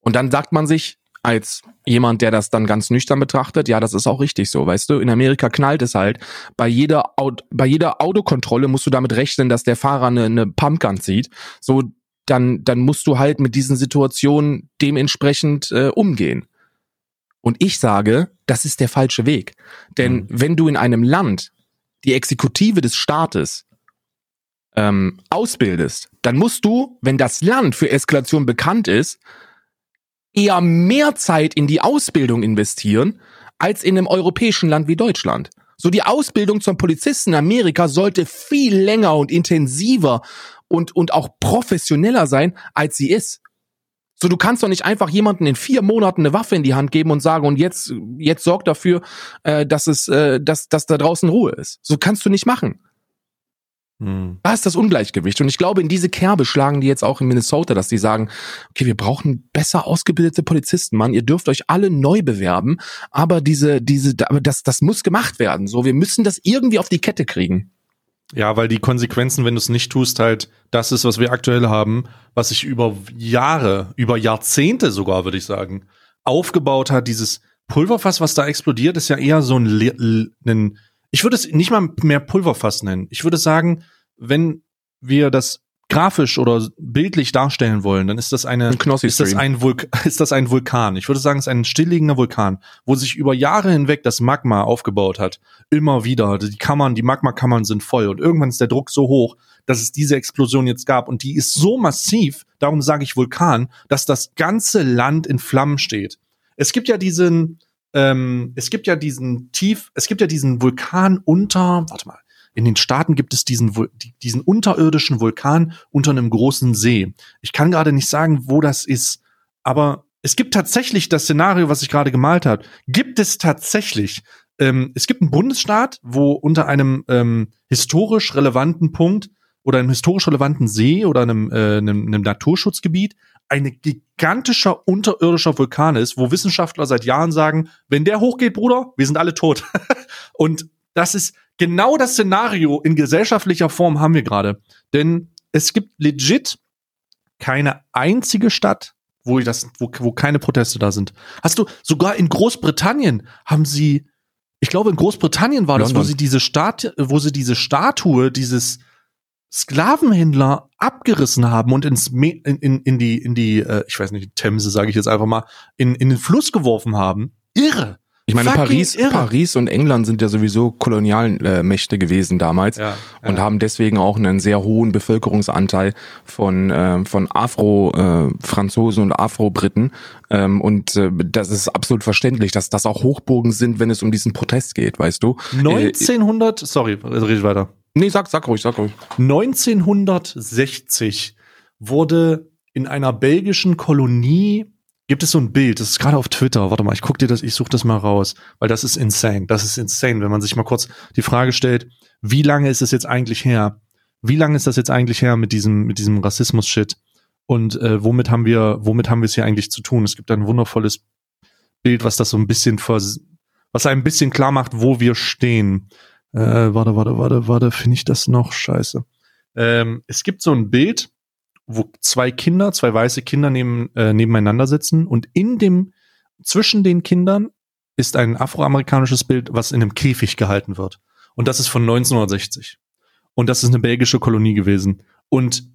Und dann sagt man sich, als jemand, der das dann ganz nüchtern betrachtet, ja, das ist auch richtig so, weißt du? In Amerika knallt es halt. Bei jeder, bei jeder Autokontrolle musst du damit rechnen, dass der Fahrer eine, eine Pumpgun zieht. So, dann, dann musst du halt mit diesen Situationen dementsprechend äh, umgehen. Und ich sage, das ist der falsche Weg. Denn mhm. wenn du in einem Land die Exekutive des Staates ähm, ausbildest, dann musst du, wenn das Land für Eskalation bekannt ist, eher mehr Zeit in die Ausbildung investieren, als in einem europäischen Land wie Deutschland. So die Ausbildung zum Polizisten in Amerika sollte viel länger und intensiver und, und auch professioneller sein, als sie ist. So, du kannst doch nicht einfach jemanden in vier Monaten eine Waffe in die Hand geben und sagen, und jetzt, jetzt sorg dafür, äh, dass es, äh, dass, dass da draußen Ruhe ist. So kannst du nicht machen. Hm. Da ist das Ungleichgewicht. Und ich glaube, in diese Kerbe schlagen die jetzt auch in Minnesota, dass die sagen, okay, wir brauchen besser ausgebildete Polizisten, Mann. Ihr dürft euch alle neu bewerben, aber diese, diese, das, das muss gemacht werden. So, wir müssen das irgendwie auf die Kette kriegen. Ja, weil die Konsequenzen, wenn du es nicht tust, halt das ist, was wir aktuell haben, was sich über Jahre, über Jahrzehnte sogar, würde ich sagen, aufgebaut hat. Dieses Pulverfass, was da explodiert, ist ja eher so ein, ein ich würde es nicht mal mehr Pulverfass nennen. Ich würde sagen, wenn wir das grafisch oder bildlich darstellen wollen, dann ist das eine ein ist das ein Vulk ist das ein Vulkan. Ich würde sagen, es ist ein stillliegender Vulkan, wo sich über Jahre hinweg das Magma aufgebaut hat. Immer wieder, die Kammern, die Magmakammern sind voll und irgendwann ist der Druck so hoch, dass es diese Explosion jetzt gab und die ist so massiv, darum sage ich Vulkan, dass das ganze Land in Flammen steht. Es gibt ja diesen ähm, es gibt ja diesen tief, es gibt ja diesen Vulkan unter, warte mal, in den Staaten gibt es diesen, diesen unterirdischen Vulkan unter einem großen See. Ich kann gerade nicht sagen, wo das ist, aber es gibt tatsächlich das Szenario, was ich gerade gemalt habe, gibt es tatsächlich. Ähm, es gibt einen Bundesstaat, wo unter einem ähm, historisch relevanten Punkt oder einem historisch relevanten See oder einem, äh, einem, einem Naturschutzgebiet eine gigantischer unterirdischer Vulkan ist, wo Wissenschaftler seit Jahren sagen, wenn der hochgeht, Bruder, wir sind alle tot. und das ist genau das Szenario in gesellschaftlicher Form haben wir gerade. Denn es gibt legit keine einzige Stadt, wo, das, wo, wo keine Proteste da sind. Hast du, sogar in Großbritannien haben sie, ich glaube in Großbritannien war London. das, wo sie diese Stat, wo sie diese Statue dieses Sklavenhändler abgerissen haben und ins Me in, in, in die in die äh, ich weiß nicht Themse sage ich jetzt einfach mal in in den Fluss geworfen haben. Irre. Ich meine, Paris, irre. Paris und England sind ja sowieso Kolonialmächte äh, gewesen damals ja, und ja. haben deswegen auch einen sehr hohen Bevölkerungsanteil von äh, von Afro-Franzosen äh, und Afro-Briten. Ähm, und äh, das ist absolut verständlich, dass das auch Hochburgen sind, wenn es um diesen Protest geht, weißt du? 1900, äh, sorry, rede weiter. Nee, sag, sag ruhig, sag ruhig. 1960 wurde in einer belgischen Kolonie gibt es so ein Bild, das ist gerade auf Twitter. Warte mal, ich guck dir das, ich suche das mal raus, weil das ist insane. Das ist insane, wenn man sich mal kurz die Frage stellt, wie lange ist es jetzt eigentlich her? Wie lange ist das jetzt eigentlich her mit diesem mit diesem Rassismus-Shit? Und äh, womit haben wir womit haben wir es hier eigentlich zu tun? Es gibt ein wundervolles Bild, was das so ein bisschen vers was ein bisschen klar macht, wo wir stehen. Äh, warte, warte, warte, warte, finde ich das noch scheiße? Ähm, es gibt so ein Bild, wo zwei Kinder, zwei weiße Kinder neben, äh, nebeneinander sitzen und in dem, zwischen den Kindern ist ein afroamerikanisches Bild, was in einem Käfig gehalten wird. Und das ist von 1960. Und das ist eine belgische Kolonie gewesen. Und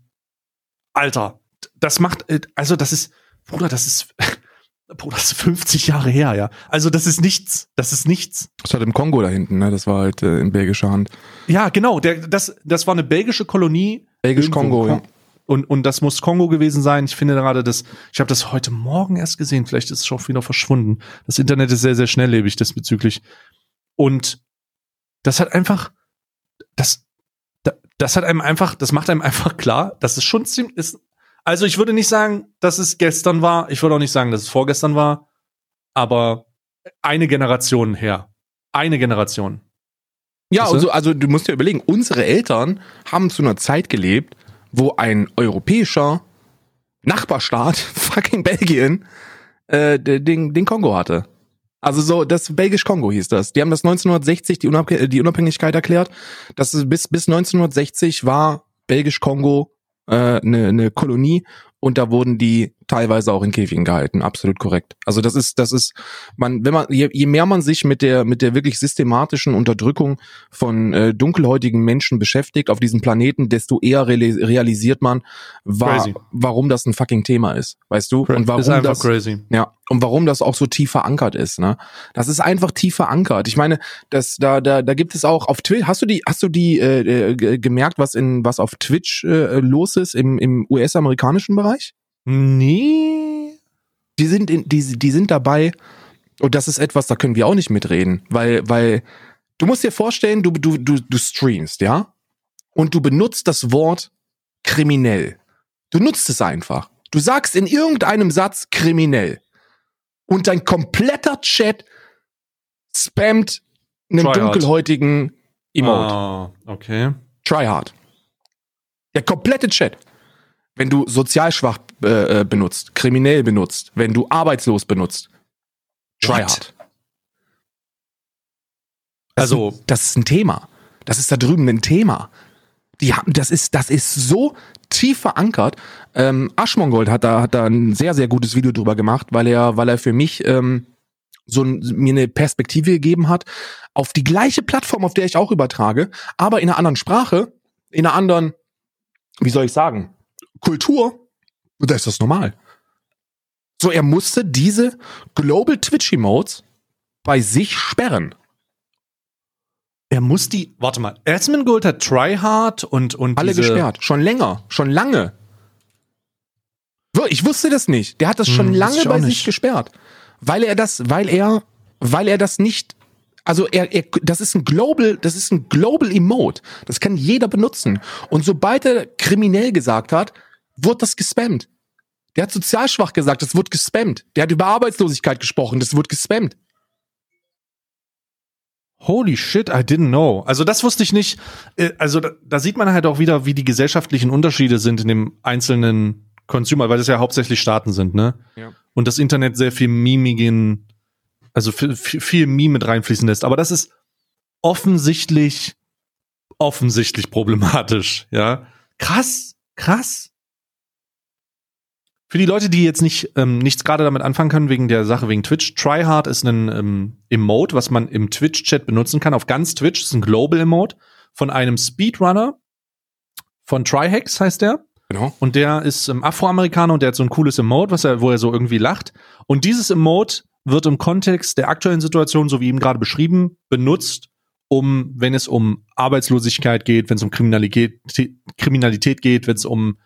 Alter, das macht, äh, also das ist, Bruder, das ist, Bruder, das ist 50 Jahre her, ja. Also das ist nichts, das ist nichts. Das hat im Kongo da hinten, ne? Das war halt äh, in belgischer Hand. Ja, genau, der, das, das war eine belgische Kolonie. Belgisch-Kongo, ja. Und, und das muss Kongo gewesen sein. Ich finde gerade das, ich habe das heute Morgen erst gesehen, vielleicht ist es schon wieder verschwunden. Das Internet ist sehr, sehr schnelllebig diesbezüglich. Und das hat einfach, das, das hat einem einfach, das macht einem einfach klar, dass es schon ziemlich ist. Also ich würde nicht sagen, dass es gestern war. Ich würde auch nicht sagen, dass es vorgestern war. Aber eine Generation her. Eine Generation. Ja, also, also du musst dir überlegen, unsere Eltern haben zu einer Zeit gelebt, wo ein europäischer Nachbarstaat, fucking Belgien, äh, den, den Kongo hatte. Also so, das Belgisch-Kongo hieß das. Die haben das 1960 die, Unab die Unabhängigkeit erklärt. Das ist bis, bis 1960 war Belgisch-Kongo äh, eine, eine Kolonie und da wurden die teilweise auch in Käfigen gehalten. Absolut korrekt. Also das ist, das ist, man, wenn man, je, je mehr man sich mit der, mit der wirklich systematischen Unterdrückung von äh, dunkelhäutigen Menschen beschäftigt auf diesem Planeten, desto eher reali realisiert man, war, warum das ein fucking Thema ist, weißt du? Und warum ist einfach das, crazy. Ja. Und warum das auch so tief verankert ist, ne? Das ist einfach tief verankert. Ich meine, das, da, da, da gibt es auch auf Twitch, hast du die, hast du die äh, äh gemerkt, was in, was auf Twitch äh, los ist im, im US-amerikanischen Bereich? Nee. Die sind, in, die, die sind dabei, und das ist etwas, da können wir auch nicht mitreden, weil, weil du musst dir vorstellen, du, du, du, du streamst, ja? Und du benutzt das Wort kriminell. Du nutzt es einfach. Du sagst in irgendeinem Satz kriminell. Und dein kompletter Chat spammt einen Try dunkelhäutigen Emote. Ah, okay. Try hard. Der komplette Chat wenn du sozial schwach äh, äh, benutzt, kriminell benutzt, wenn du arbeitslos benutzt. Try hard. Also, das ist ein Thema. Das ist da drüben ein Thema. Die haben, das ist, das ist so tief verankert. Ähm, Aschmongold hat da, hat da ein sehr, sehr gutes Video drüber gemacht, weil er, weil er für mich ähm, so ein, mir eine Perspektive gegeben hat auf die gleiche Plattform, auf der ich auch übertrage, aber in einer anderen Sprache, in einer anderen, wie soll ich sagen, Kultur, da ist das normal. So, er musste diese Global Twitch Emotes bei sich sperren. Er muss die, warte mal, Asmund Gold hat Tryhard und, und alle gesperrt. Schon länger, schon lange. Ich wusste das nicht. Der hat das schon hm, lange bei sich gesperrt. Weil er das, weil er, weil er das nicht also er, er, das ist ein Global, das ist ein Global Emote. Das kann jeder benutzen. Und sobald er kriminell gesagt hat, wurde das gespammt. Der hat sozial schwach gesagt, das wird gespammt. Der hat über Arbeitslosigkeit gesprochen, das wird gespammt. Holy shit, I didn't know. Also das wusste ich nicht. Äh, also da, da, sieht man halt auch wieder, wie die gesellschaftlichen Unterschiede sind in dem einzelnen Consumer, weil das ja hauptsächlich Staaten sind, ne? Ja. Und das Internet sehr viel mimigen, also viel, viel Meme mit reinfließen lässt. Aber das ist offensichtlich, offensichtlich problematisch, ja? Krass, krass. Für die Leute, die jetzt nicht ähm, nichts gerade damit anfangen können wegen der Sache wegen Twitch, Tryhard ist ein ähm, Emote, was man im Twitch-Chat benutzen kann. Auf ganz Twitch ist ein Global Emote von einem Speedrunner von Tryhex heißt der. Genau. Und der ist ähm, Afroamerikaner und der hat so ein cooles Emote, was er, wo er so irgendwie lacht. Und dieses Emote wird im Kontext der aktuellen Situation, so wie eben gerade beschrieben, benutzt, um, wenn es um Arbeitslosigkeit geht, wenn es um Kriminalität, Kriminalität geht, wenn es um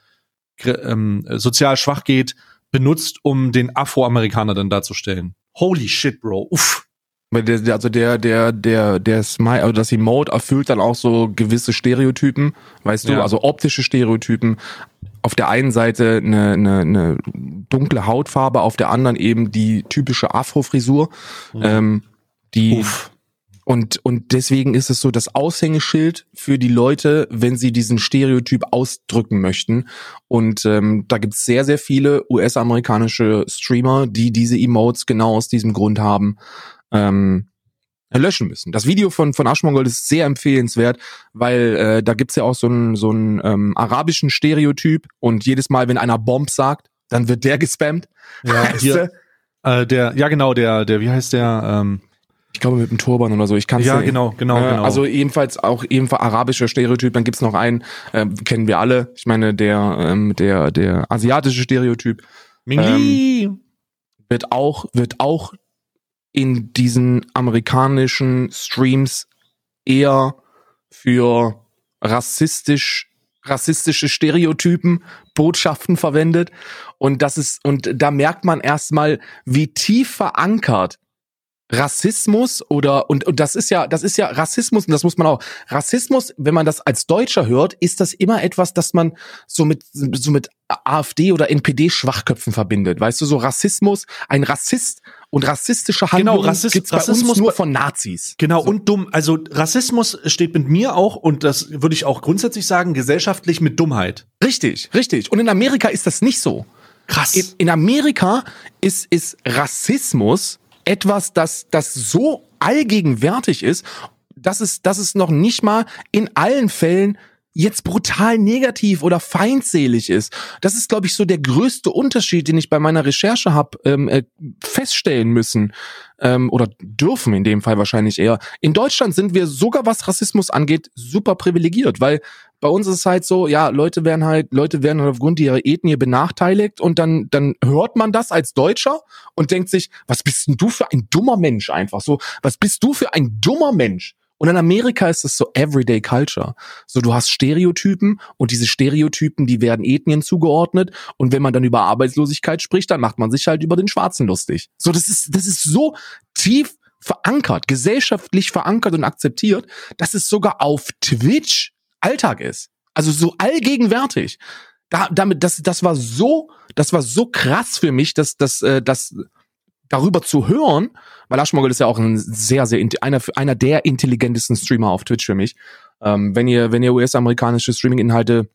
ähm, sozial schwach geht, benutzt, um den Afroamerikaner dann darzustellen. Holy shit, Bro. Uff. Weil der, der, also der, der, der, der Smile, also das Emote erfüllt dann auch so gewisse Stereotypen, weißt du, Ja. also optische Stereotypen. Auf der einen Seite eine, eine, eine dunkle Hautfarbe, auf der anderen eben die typische Afro-Frisur. Ähm, die Uff. Und, und deswegen ist es so das Aushängeschild für die Leute, wenn sie diesen Stereotyp ausdrücken möchten. Und ähm, da gibt's sehr, sehr viele US-amerikanische Streamer, die diese Emotes genau aus diesem Grund haben, ähm, löschen müssen. Das Video von, von Aschmongold ist sehr empfehlenswert, weil äh, da gibt's ja auch so einen so einen ähm, arabischen Stereotyp und jedes Mal, wenn einer Bomb sagt, dann wird der gespammt. Ja, hier, äh, der, ja genau, der, der, wie heißt der? Ähm, Ich glaube mit einem Turban oder so. Ich kann ja, genau, genau, Äh, genau. Also ebenfalls auch ebenfalls arabischer Stereotyp. Dann gibt's noch einen, äh, kennen wir alle. Ich meine, der ähm, der der asiatische Stereotyp Ming Li. wird auch wird auch in diesen amerikanischen Streams eher für rassistisch rassistische Stereotypen, Botschaften verwendet und das ist und da merkt man erstmal, wie tief verankert Rassismus oder und und das ist ja das ist ja Rassismus und das muss man auch Rassismus wenn man das als Deutscher hört ist das immer etwas das man so mit so mit AfD oder NPD Schwachköpfen verbindet weißt du so Rassismus ein Rassist und rassistische Handlungen Genau, Rassist- gibt's Rassismus uns nur von Nazis Genau, und dumm. Also Rassismus steht mit mir auch, und das würde ich auch grundsätzlich sagen, gesellschaftlich mit Dummheit. richtig richtig und in Amerika ist das nicht so Krass. in, in Amerika ist, ist Rassismus etwas, das, das so allgegenwärtig ist, dass es, dass es noch nicht mal in allen Fällen jetzt brutal negativ oder feindselig ist. Das ist, glaube ich, so der größte Unterschied, den ich bei meiner Recherche habe ähm, äh, feststellen müssen ähm, oder dürfen in dem Fall wahrscheinlich eher. In Deutschland sind wir sogar, was Rassismus angeht, super privilegiert, weil bei uns ist es halt so, ja, Leute werden halt, Leute werden halt aufgrund ihrer Ethnie benachteiligt und dann, dann hört man das als Deutscher und denkt sich, was bist denn du für ein dummer Mensch einfach so? Was bist du für ein dummer Mensch? Und in Amerika ist es so Everyday Culture. So, du hast Stereotypen und diese Stereotypen, die werden Ethnien zugeordnet. Und wenn man dann über Arbeitslosigkeit spricht, dann macht man sich halt über den Schwarzen lustig. So, das ist, das ist so tief verankert, gesellschaftlich verankert und akzeptiert, dass es sogar auf Twitch Alltag ist. Also so allgegenwärtig. Da, damit, das, das war so, das war so krass für mich, dass, dass, äh, dass darüber zu hören, weil Aschmogel ist ja auch ein sehr, sehr, einer, einer der intelligentesten Streamer auf Twitch für mich. Ähm, wenn ihr, wenn ihr US-amerikanische Streaming-Inhalte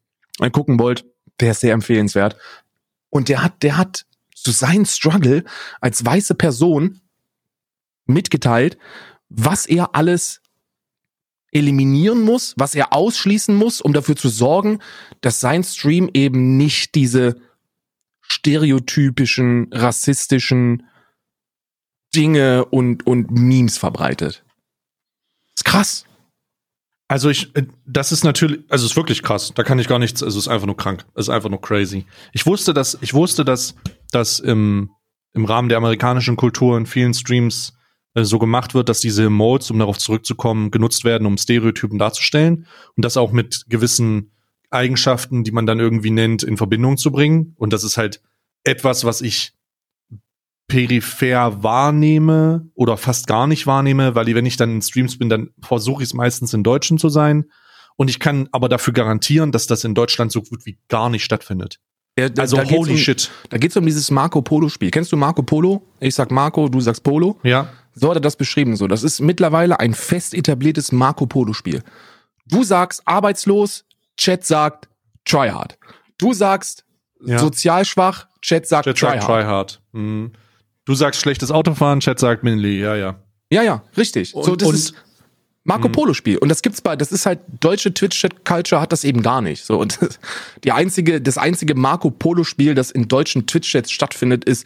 gucken wollt, der ist sehr empfehlenswert. Und der hat, der hat so seinen Struggle als weiße Person mitgeteilt, was er alles eliminieren muss, was er ausschließen muss, um dafür zu sorgen, dass sein Stream eben nicht diese stereotypischen, rassistischen Dinge und, und Memes verbreitet. ist krass. Also ich, äh, das ist natürlich, also ist wirklich krass. Da kann ich gar nichts, also es ist einfach nur krank. Es ist einfach nur crazy. Ich wusste, dass, ich wusste, dass, dass im, im Rahmen der amerikanischen Kultur in vielen Streams äh, so gemacht wird, dass diese Modes, um darauf zurückzukommen, genutzt werden, um Stereotypen darzustellen und das auch mit gewissen Eigenschaften, die man dann irgendwie nennt, in Verbindung zu bringen. Und das ist halt etwas, was ich peripher wahrnehme oder fast gar nicht wahrnehme, weil wenn ich dann in Streams bin, dann versuche ich es meistens in Deutschen zu sein. Und ich kann aber dafür garantieren, dass das in Deutschland so gut wie gar nicht stattfindet. Der, der, Also da holy um, shit. Da geht's um dieses Marco Polo Spiel. Kennst du Marco Polo? Ich sag Marco, du sagst Polo. Ja. So hat er das beschrieben. So, das ist mittlerweile ein fest etabliertes Marco Polo Spiel. Du sagst arbeitslos, Chat sagt tryhard. Du sagst Ja. sozial schwach, Chat sagt Chat tryhard. sagt try hard. Mhm. Du sagst schlechtes Autofahren, Chat sagt Minley, ja, ja. Ja, ja, richtig. Und- so, das und- ist Marco Mhm. Polo Spiel. Und das gibt's bei, das ist halt deutsche Twitch-Chat-Culture hat das eben gar nicht. So, und die einzige, das einzige Marco Polo Spiel, das in deutschen Twitch-Chats stattfindet, ist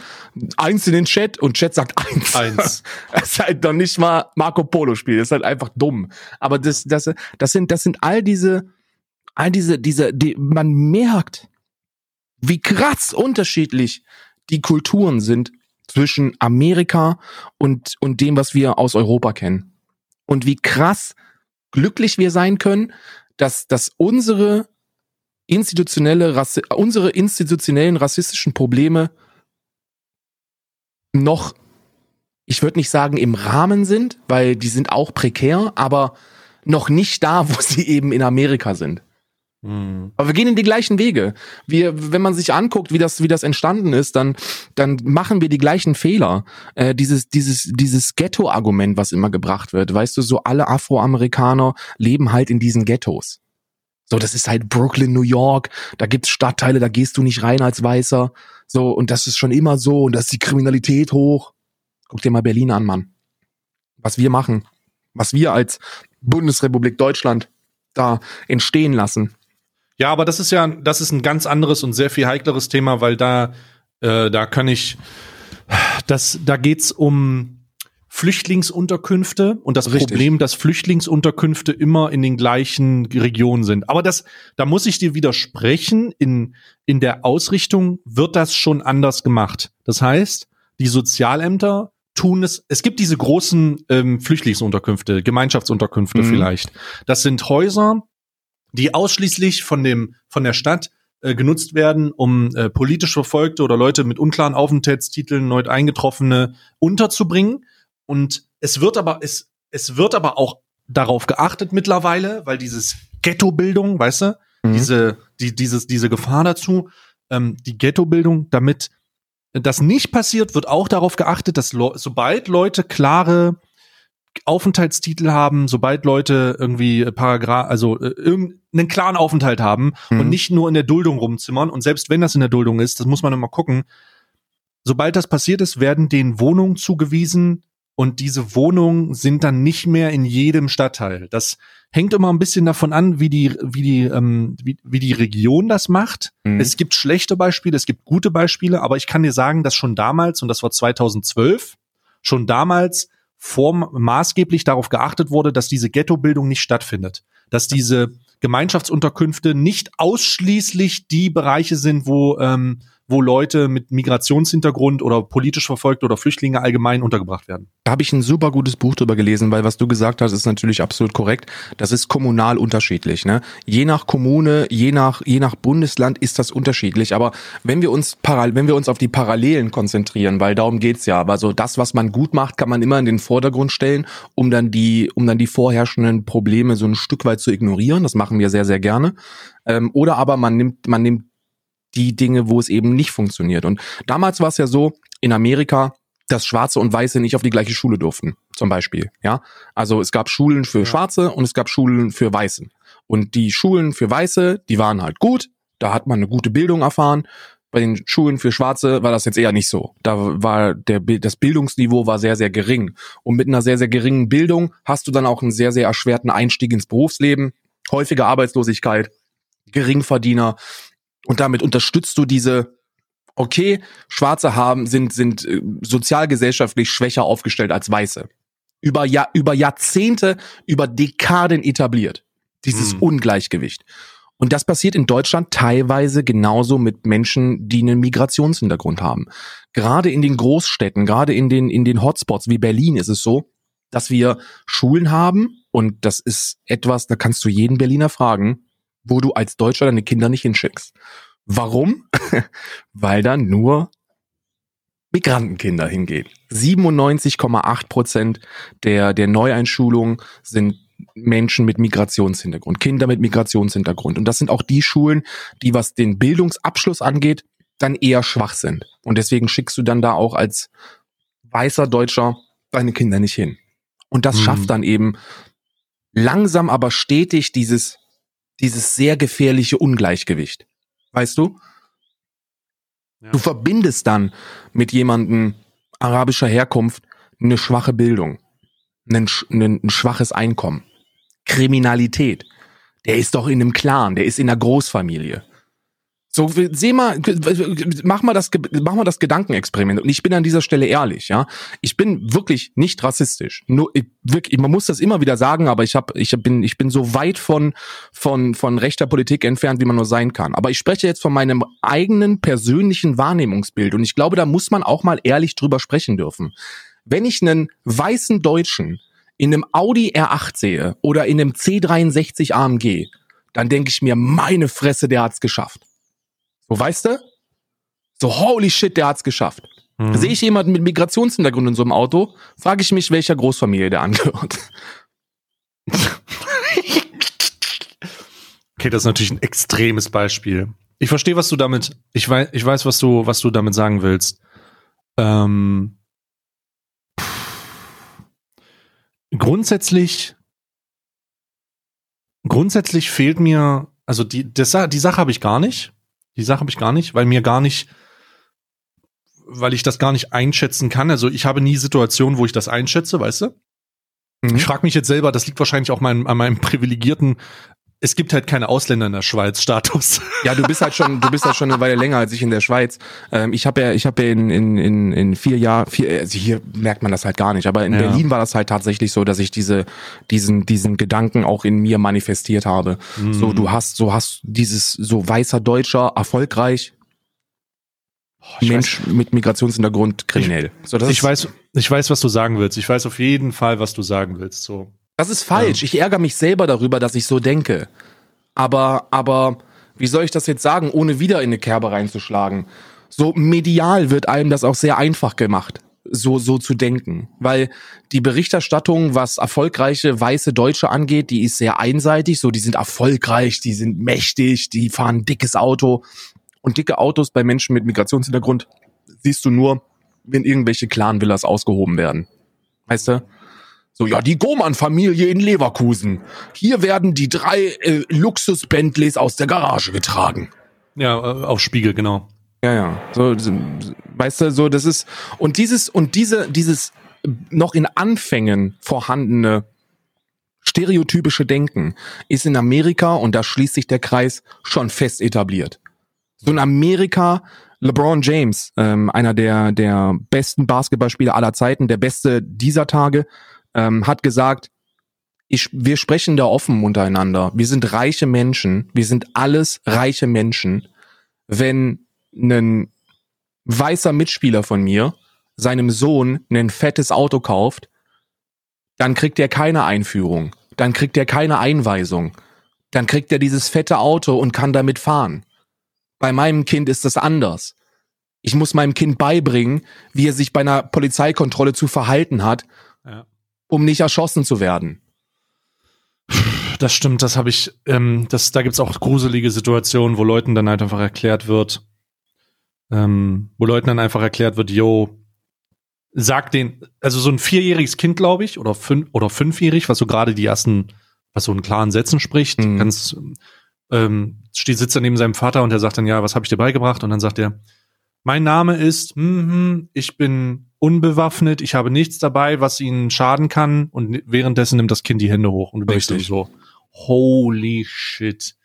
eins in den Chat und Chat sagt eins. Eins. Das ist halt noch nicht mal Marco Polo Spiel. Das ist halt einfach dumm. Aber das, das, das sind, das sind all diese, all diese, diese, die, man merkt, wie krass unterschiedlich die Kulturen sind zwischen Amerika und, und dem, was wir aus Europa kennen. Und wie krass glücklich wir sein können, dass, dass unsere institutionelle, Rassi unsere institutionellen rassistischen Probleme noch ich würde nicht sagen im Rahmen sind, weil die sind auch prekär, aber noch nicht da, wo sie eben in Amerika sind. Mhm. Aber wir gehen in die gleichen Wege. Wir, wenn man sich anguckt, wie das, wie das entstanden ist, dann, dann machen wir die gleichen Fehler. Äh, dieses, dieses, dieses Ghetto-Argument, was immer gebracht wird, weißt du, so alle Afroamerikaner leben halt in diesen Ghettos. So, das ist halt Brooklyn, New York. Da gibt's Stadtteile, da gehst du nicht rein als Weißer. So, und das ist schon immer so, und da ist die Kriminalität hoch. Guck dir mal Berlin an, Mann. Was wir machen. Was wir als Bundesrepublik Deutschland da entstehen lassen. Ja, aber das ist ja, das ist ein ganz anderes und sehr viel heikleres Thema, weil da, äh, da kann ich, das, da geht's um Flüchtlingsunterkünfte und das Richtig. Problem, dass Flüchtlingsunterkünfte immer in den gleichen Regionen sind. Aber das, da muss ich dir widersprechen. In, in der Ausrichtung wird das schon anders gemacht. Das heißt, die Sozialämter tun es. Es gibt diese großen ähm, Flüchtlingsunterkünfte, Gemeinschaftsunterkünfte mhm. vielleicht. Das sind Häuser, die ausschließlich von dem von der Stadt äh, genutzt werden, um äh, politisch Verfolgte oder Leute mit unklaren Aufenthaltstiteln, neu eingetroffene unterzubringen. Und es wird aber es es wird aber auch darauf geachtet mittlerweile, weil dieses Ghettobildung, weißt du, mhm. diese die dieses diese Gefahr dazu, ähm, die Ghettobildung, damit das nicht passiert, wird auch darauf geachtet, dass sobald Leute klare Aufenthaltstitel haben, sobald Leute irgendwie Paragraph, also äh, irgendeinen klaren Aufenthalt haben mhm. und nicht nur in der Duldung rumzimmern. Und selbst wenn das in der Duldung ist, das muss man immer gucken. Sobald das passiert ist, werden den Wohnungen zugewiesen und diese Wohnungen sind dann nicht mehr in jedem Stadtteil. Das hängt immer ein bisschen davon an, wie die, wie die, ähm, wie, wie die Region das macht. Mhm. Es gibt schlechte Beispiele, es gibt gute Beispiele, aber ich kann dir sagen, dass schon damals, und das war 2012, schon damals form maßgeblich darauf geachtet wurde, dass diese Ghettobildung nicht stattfindet, dass diese Gemeinschaftsunterkünfte nicht ausschließlich die Bereiche sind, wo ähm, wo Leute mit Migrationshintergrund oder politisch verfolgte oder Flüchtlinge allgemein untergebracht werden. Da habe ich ein super gutes Buch drüber gelesen, weil was du gesagt hast, ist natürlich absolut korrekt. Das ist kommunal unterschiedlich. Ne? Je nach Kommune, je nach, je nach Bundesland ist das unterschiedlich. Aber wenn wir uns paral wenn wir uns auf die Parallelen konzentrieren, weil darum geht's ja, aber so das, was man gut macht, kann man immer in den Vordergrund stellen, um dann die, um dann die vorherrschenden Probleme so ein Stück weit zu ignorieren. Das machen wir sehr, sehr gerne. Ähm, oder aber man nimmt, man nimmt die Dinge, wo es eben nicht funktioniert. Und damals war es ja so, in Amerika, dass Schwarze und Weiße nicht auf die gleiche Schule durften, zum Beispiel. Ja, also es gab Schulen für. Schwarze und es gab Schulen für Weiße. Und die Schulen für Weiße, die waren halt gut. Da hat man eine gute Bildung erfahren. Bei den Schulen für Schwarze war das jetzt eher nicht so. Da war der, das Bildungsniveau war sehr, sehr gering. Und mit einer sehr, sehr geringen Bildung hast du dann auch einen sehr, sehr erschwerten Einstieg ins Berufsleben, häufige Arbeitslosigkeit, Geringverdiener. Und damit unterstützt du diese, okay, Schwarze haben, sind, sind äh, sozialgesellschaftlich schwächer aufgestellt als Weiße. Über, Jahr, über Jahrzehnte, über Dekaden etabliert. Dieses hm. Ungleichgewicht. Und das passiert in Deutschland teilweise genauso mit Menschen, die einen Migrationshintergrund haben. Gerade in den Großstädten, gerade in den, in den Hotspots wie Berlin ist es so, dass wir Schulen haben und das ist etwas, da kannst du jeden Berliner fragen, wo du als Deutscher deine Kinder nicht hinschickst. Warum? Weil da nur Migrantenkinder hingehen. 97,8 Prozent der, der Neueinschulungen sind Menschen mit Migrationshintergrund, Kinder mit Migrationshintergrund. Und das sind auch die Schulen, die, was den Bildungsabschluss angeht, dann eher schwach sind. Und deswegen schickst du dann da auch als weißer Deutscher deine Kinder nicht hin. Und das hm. schafft dann eben langsam aber stetig dieses dieses sehr gefährliche Ungleichgewicht. Weißt du? Ja. Du verbindest dann mit jemandem arabischer Herkunft eine schwache Bildung, ein, ein, ein schwaches Einkommen, Kriminalität. Der ist doch in einem Clan, der ist in einer Großfamilie. So, seh mal, mach mal das, mach mal das Gedankenexperiment. Und ich bin an dieser Stelle ehrlich, ja. Ich bin wirklich nicht rassistisch. Nur, ich, wirklich, man muss das immer wieder sagen, aber ich hab, ich bin, ich bin so weit von, von, von rechter Politik entfernt, wie man nur sein kann. Aber ich spreche jetzt von meinem eigenen persönlichen Wahrnehmungsbild. Und ich glaube, da muss man auch mal ehrlich drüber sprechen dürfen. Wenn ich einen weißen Deutschen in einem Audi R8 sehe oder in einem C63 AMG, dann denke ich mir, meine Fresse, der hat's geschafft. So, weißt du? So, holy shit, der hat's geschafft. Mhm. Sehe ich jemanden mit Migrationshintergrund in so einem Auto, frage ich mich, welcher Großfamilie der angehört. okay, das ist natürlich ein extremes Beispiel. Ich verstehe, was du damit, ich weiß, ich weiß, was du, was du damit sagen willst. Ähm, grundsätzlich, grundsätzlich fehlt mir, also die, das, die Sache habe ich gar nicht. Die Sache habe ich gar nicht, weil mir gar nicht, weil ich das gar nicht einschätzen kann. Also ich habe nie Situationen, wo ich das einschätze, weißt du? Mhm. Ich frage mich jetzt selber, das liegt wahrscheinlich auch mein, an meinem privilegierten es gibt halt keine Ausländer in der Schweiz Status. Ja, du bist halt schon, du bist halt schon eine Weile länger als ich in der Schweiz. Ähm, ich habe ja, ich habe ja in, in, in, in vier Jahren, vier, also hier merkt man das halt gar nicht, aber in ja. Berlin war das halt tatsächlich so, dass ich diese, diesen, diesen Gedanken auch in mir manifestiert habe. Mhm. So, du hast, so hast dieses so weißer Deutscher erfolgreich, Oh, Mensch weiß, mit Migrationshintergrund kriminell. Ich, so, ich weiß, ich weiß, was du sagen willst. Ich weiß auf jeden Fall, was du sagen willst. So. Das ist falsch. Ja. Ich ärgere mich selber darüber, dass ich so denke. Aber, aber, wie soll ich das jetzt sagen, ohne wieder in eine Kerbe reinzuschlagen? So medial wird einem das auch sehr einfach gemacht, so, so zu denken. Weil die Berichterstattung, was erfolgreiche weiße Deutsche angeht, die ist sehr einseitig. So, die sind erfolgreich, die sind mächtig, die fahren ein dickes Auto. Und dicke Autos bei Menschen mit Migrationshintergrund siehst du nur, wenn irgendwelche Clan-Villas ausgehoben werden. Weißt du? So, ja, die Goman-Familie in Leverkusen. Hier werden die drei äh, Luxus-Bentleys aus der Garage getragen. Ja, äh, auf Spiegel, genau. Ja, ja. So, weißt du, so, das ist, und dieses, und diese, dieses noch in Anfängen vorhandene stereotypische Denken ist in Amerika, und da schließt sich der Kreis, schon fest etabliert. So in Amerika, LeBron James, ähm, einer der, der besten Basketballspieler aller Zeiten, der beste dieser Tage, ähm, hat gesagt, ich, wir sprechen da offen untereinander. Wir sind reiche Menschen. Wir sind alles reiche Menschen. Wenn ein weißer Mitspieler von mir seinem Sohn ein fettes Auto kauft, dann kriegt er keine Einführung. Dann kriegt er keine Einweisung. Dann kriegt er dieses fette Auto und kann damit fahren. Bei meinem Kind ist das anders. Ich muss meinem Kind beibringen, wie er sich bei einer Polizeikontrolle zu verhalten hat. Um nicht erschossen zu werden. Das stimmt, das habe ich, ähm, das, da gibt's auch gruselige Situationen, wo Leuten dann halt einfach erklärt wird, ähm, wo Leuten dann einfach erklärt wird, yo, sag den, also so ein vierjähriges Kind, glaube ich, oder fünf oder fünfjährig, was so gerade die ersten, was so in klaren Sätzen spricht, mhm. ganz, ähm, steht, sitzt er neben seinem Vater und er sagt dann, ja, was habe ich dir beigebracht? Und dann sagt er, mein Name ist, mm, ich bin unbewaffnet, ich habe nichts dabei, was ihnen schaden kann und währenddessen nimmt das Kind die Hände hoch und du denkst Richtig. so, holy shit.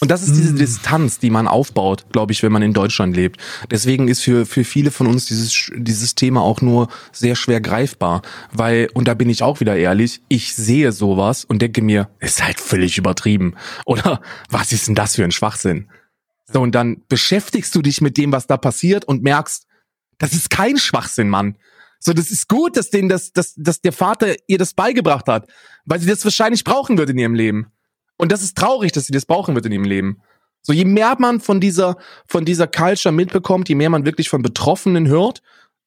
Und das ist diese hm. Distanz, die man aufbaut, glaube ich, wenn man in Deutschland lebt. Deswegen ist für, für viele von uns dieses, dieses Thema auch nur sehr schwer greifbar. Weil, und da bin ich auch wieder ehrlich, ich sehe sowas und denke mir, ist halt völlig übertrieben. Oder was ist denn das für ein Schwachsinn? So, und dann beschäftigst du dich mit dem, was da passiert und merkst, das ist kein Schwachsinn, Mann. So, das ist gut, dass denen das, dass, dass der Vater ihr das beigebracht hat, weil sie das wahrscheinlich brauchen wird in ihrem Leben. Und das ist traurig, dass sie das brauchen wird in ihrem Leben. So, je mehr man von dieser, von dieser Culture mitbekommt, je mehr man wirklich von Betroffenen hört,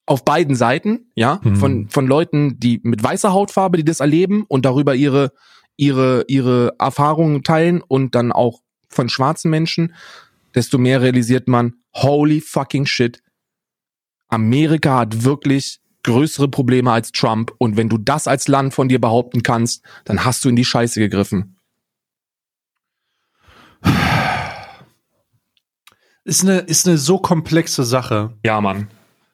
auf beiden Seiten, ja, mhm. von, von Leuten, die mit weißer Hautfarbe, die das erleben und darüber ihre, ihre, ihre Erfahrungen teilen und dann auch von schwarzen Menschen, desto mehr realisiert man, holy fucking shit, Amerika hat wirklich größere Probleme als Trump und wenn du das als Land von dir behaupten kannst, dann hast du in die Scheiße gegriffen. Ist eine, ist eine so komplexe Sache. Ja, Mann.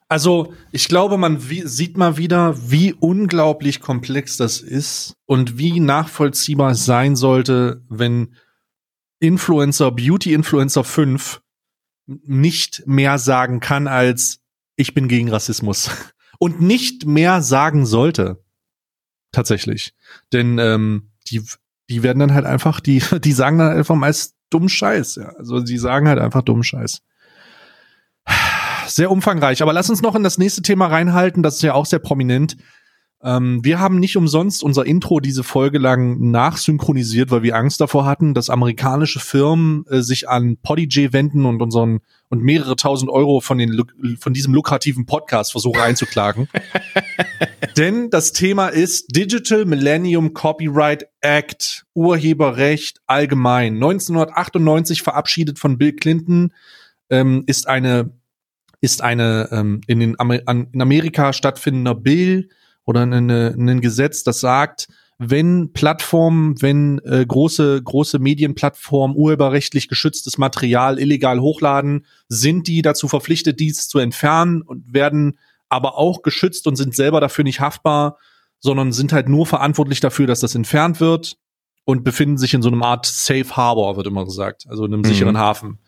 Also, ich glaube, man wie, sieht mal wieder, wie unglaublich komplex das ist und wie nachvollziehbar es sein sollte, wenn Influencer, Beauty Influencer 5 nicht mehr sagen kann als ich bin gegen Rassismus und nicht mehr sagen sollte. Tatsächlich. Denn ähm, die, die werden dann halt einfach, die, die sagen dann einfach meist dumm Scheiß. Ja. Also die sagen halt einfach dumm Scheiß. Sehr umfangreich. Aber lass uns noch in das nächste Thema reinhalten. Das ist ja auch sehr prominent. Ähm, wir haben nicht umsonst unser Intro diese Folge lang nachsynchronisiert, weil wir Angst davor hatten, dass amerikanische Firmen äh, sich an Podigy wenden und unseren und mehrere tausend Euro von, den, von diesem lukrativen Podcast versuchen einzuklagen. Denn das Thema ist Digital Millennium Copyright Act, Urheberrecht allgemein. 1998 verabschiedet von Bill Clinton ähm, ist eine ist eine ähm, in, den Amer in Amerika stattfindender Bill oder ein Gesetz, das sagt, wenn Plattformen, wenn äh, große große Medienplattformen urheberrechtlich geschütztes Material illegal hochladen, sind die dazu verpflichtet, dies zu entfernen und werden aber auch geschützt und sind selber dafür nicht haftbar, sondern sind halt nur verantwortlich dafür, dass das entfernt wird und befinden sich in so einem Art Safe Harbor, wird immer gesagt, also in einem mhm. sicheren Hafen.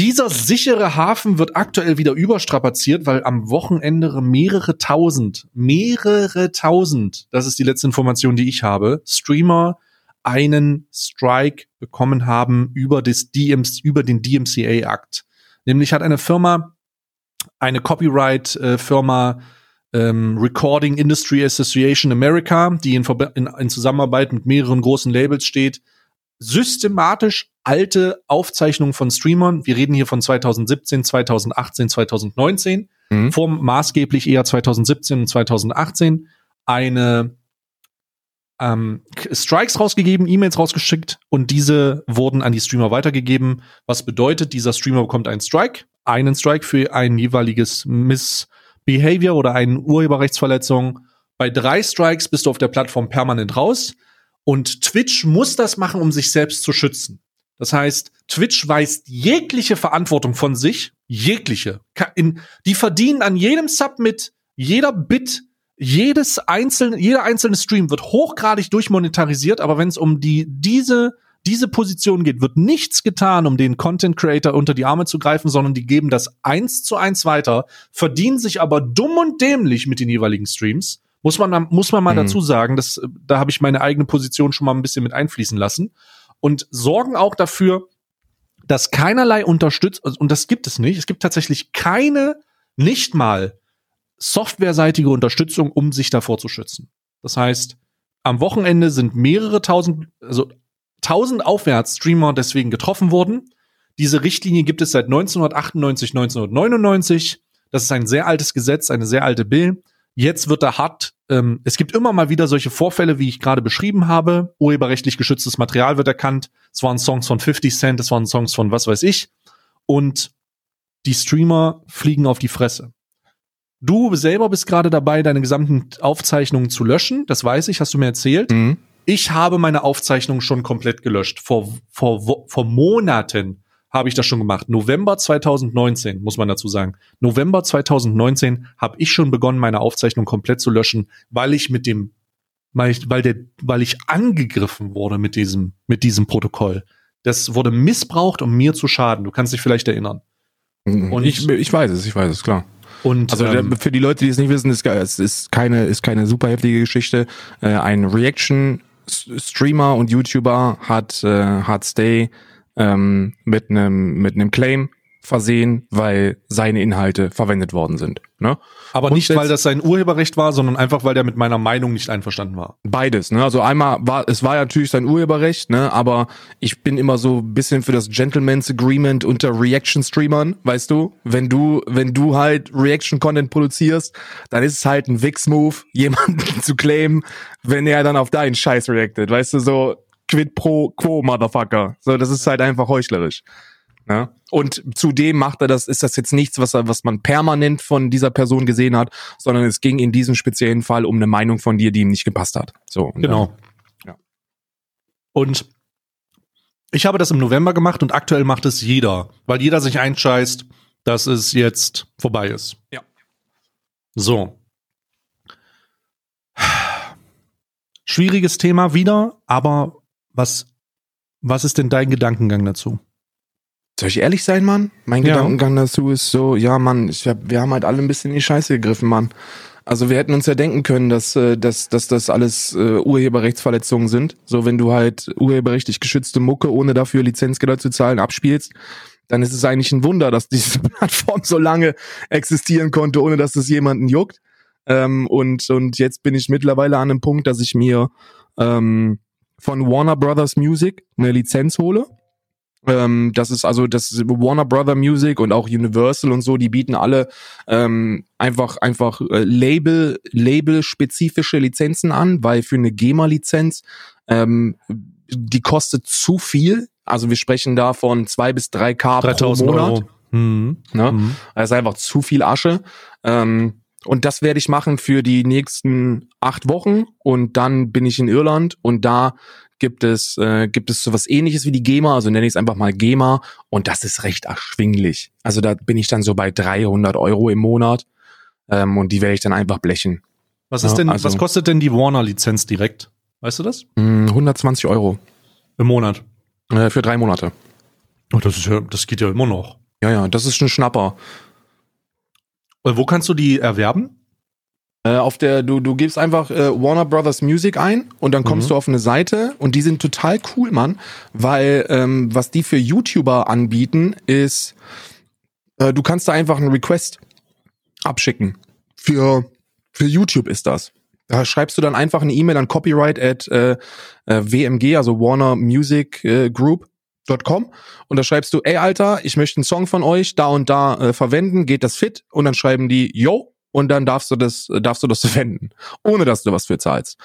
Dieser sichere Hafen wird aktuell wieder überstrapaziert, weil am Wochenende mehrere tausend, mehrere tausend, das ist die letzte Information, die ich habe, Streamer einen Strike bekommen haben über, das DMC, über den DMCA-Akt. Nämlich hat eine Firma, eine Copyright-Firma, ähm, Recording Industry Association America, die in, in, in Zusammenarbeit mit mehreren großen Labels steht, systematisch alte Aufzeichnungen von Streamern, wir reden hier von 2017, 2018, 2019, mhm. vom maßgeblich eher 2017 und 2018, eine ähm, Strikes rausgegeben, E-Mails rausgeschickt und diese wurden an die Streamer weitergegeben. Was bedeutet, dieser Streamer bekommt einen Strike, einen Strike für ein jeweiliges Missbehavior oder eine Urheberrechtsverletzung. Bei drei Strikes bist du auf der Plattform permanent raus. Und Twitch muss das machen, um sich selbst zu schützen. Das heißt, Twitch weist jegliche Verantwortung von sich, jegliche. die verdienen an jedem Sub mit, jeder Bit, jedes einzelne, jeder einzelne Stream wird hochgradig durchmonetarisiert, aber wenn es um die, diese, diese Position geht, wird nichts getan, um den Content Creator unter die Arme zu greifen, sondern die geben das eins zu eins weiter, verdienen sich aber dumm und dämlich mit den jeweiligen Streams muss man, muss man mal mhm. dazu sagen, dass, da habe ich meine eigene Position schon mal ein bisschen mit einfließen lassen. Und sorgen auch dafür, dass keinerlei unterstützt, und das gibt es nicht, es gibt tatsächlich keine, nicht mal softwareseitige Unterstützung, um sich davor zu schützen. Das heißt, am Wochenende sind mehrere tausend, also tausend aufwärts Streamer deswegen getroffen worden. Diese Richtlinie gibt es seit 1998, 1999. Das ist ein sehr altes Gesetz, eine sehr alte Bill. Jetzt wird er hart. Ähm, es gibt immer mal wieder solche Vorfälle, wie ich gerade beschrieben habe. Urheberrechtlich geschütztes Material wird erkannt. Es waren Songs von 50 Cent, es waren Songs von was weiß ich. Und die Streamer fliegen auf die Fresse. Du selber bist gerade dabei, deine gesamten Aufzeichnungen zu löschen. Das weiß ich, hast du mir erzählt. Mhm. Ich habe meine Aufzeichnungen schon komplett gelöscht. Vor, vor, vor Monaten habe ich das schon gemacht. November 2019, muss man dazu sagen. November 2019 habe ich schon begonnen, meine Aufzeichnung komplett zu löschen, weil ich mit dem, weil ich, weil der, weil ich angegriffen wurde mit diesem, mit diesem Protokoll. Das wurde missbraucht, um mir zu schaden. Du kannst dich vielleicht erinnern. Mhm. Und ich, ich weiß es, ich weiß es, klar. Und also ähm, für die Leute, die es nicht wissen, ist, es ist keine, ist keine super heftige Geschichte. Äh, ein Reaction Streamer und YouTuber hat, äh, hat Stay ähm, mit einem mit einem Claim versehen, weil seine Inhalte verwendet worden sind. Ne? Aber und nicht, weil das sein Urheberrecht war, sondern einfach, weil der mit meiner Meinung nicht einverstanden war. Beides. Ne? Also einmal war, es war ja natürlich sein Urheberrecht, ne? aber ich bin immer so ein bisschen für das Gentleman's Agreement unter Reaction-Streamern, weißt du? Wenn du, wenn du halt Reaction-Content produzierst, dann ist es halt ein Wix-Move, jemanden zu claimen, wenn er dann auf deinen Scheiß reactet, weißt du, so quid pro quo, Motherfucker. So, das ist halt einfach heuchlerisch. Ja? Und zudem macht er das, ist das jetzt nichts, was, er, was man permanent von dieser Person gesehen hat, sondern es ging in diesem speziellen Fall um eine Meinung von dir, die ihm nicht gepasst hat. So. Genau. Ja. Und ich habe das im November gemacht und aktuell macht es jeder, weil jeder sich einscheißt, dass es jetzt vorbei ist. Ja. So. Schwieriges Thema wieder, aber was, was ist denn dein Gedankengang dazu? Soll ich ehrlich sein, Mann? Mein ja. Gedankengang dazu ist so, ja, Mann, ich hab, wir haben halt alle ein bisschen in die Scheiße gegriffen, Mann. Also wir hätten uns ja denken können, dass, äh, dass, dass das alles äh, Urheberrechtsverletzungen sind. So, wenn du halt urheberrechtlich geschützte Mucke, ohne dafür Lizenzgelder zu zahlen, abspielst, dann ist es eigentlich ein Wunder, dass diese Plattform so lange existieren konnte, ohne dass das jemanden juckt. Ähm, und, und jetzt bin ich mittlerweile an einem Punkt, dass ich mir ähm, von Warner Brothers Music eine Lizenz hole. Ähm, das ist also das Warner Brother Music und auch Universal und so, die bieten alle ähm, einfach einfach äh, Label Label spezifische Lizenzen an, weil für eine GEMA Lizenz ähm, die kostet zu viel. Also wir sprechen da von zwei bis drei K pro Monat. Euro. Mhm. Ne? Mhm. Das ist einfach zu viel Asche. Ähm, und das werde ich machen für die nächsten acht Wochen und dann bin ich in Irland und da gibt es äh, gibt es sowas ähnliches wie die GEMA, also nenne ich es einfach mal GEMA und das ist recht erschwinglich. Also da bin ich dann so bei 300 Euro im Monat ähm, und die werde ich dann einfach blechen. Was ist denn, also, was kostet denn die Warner-Lizenz direkt? Weißt du das? 120 mm, Euro. Im Monat? Äh, für drei Monate. Oh, das ist ja, das geht ja immer noch. Ja, ja, das ist ein Schnapper. Und wo kannst du die erwerben? Äh, auf der, du, du gibst einfach äh, Warner Brothers Music ein und dann kommst mhm. du auf eine Seite und die sind total cool, Mann, weil ähm, was die für YouTuber anbieten, ist, äh, du kannst da einfach einen Request abschicken. Für, für YouTube ist das. Da schreibst du dann einfach eine E-Mail an copyright at äh, äh, WMG, also Warner Music äh, Group Com und da schreibst du, ey Alter, ich möchte einen Song von euch da und da äh, verwenden, geht das fit? Und dann schreiben die, yo, und dann darfst du das, darfst du das verwenden, ohne dass du was für zahlst.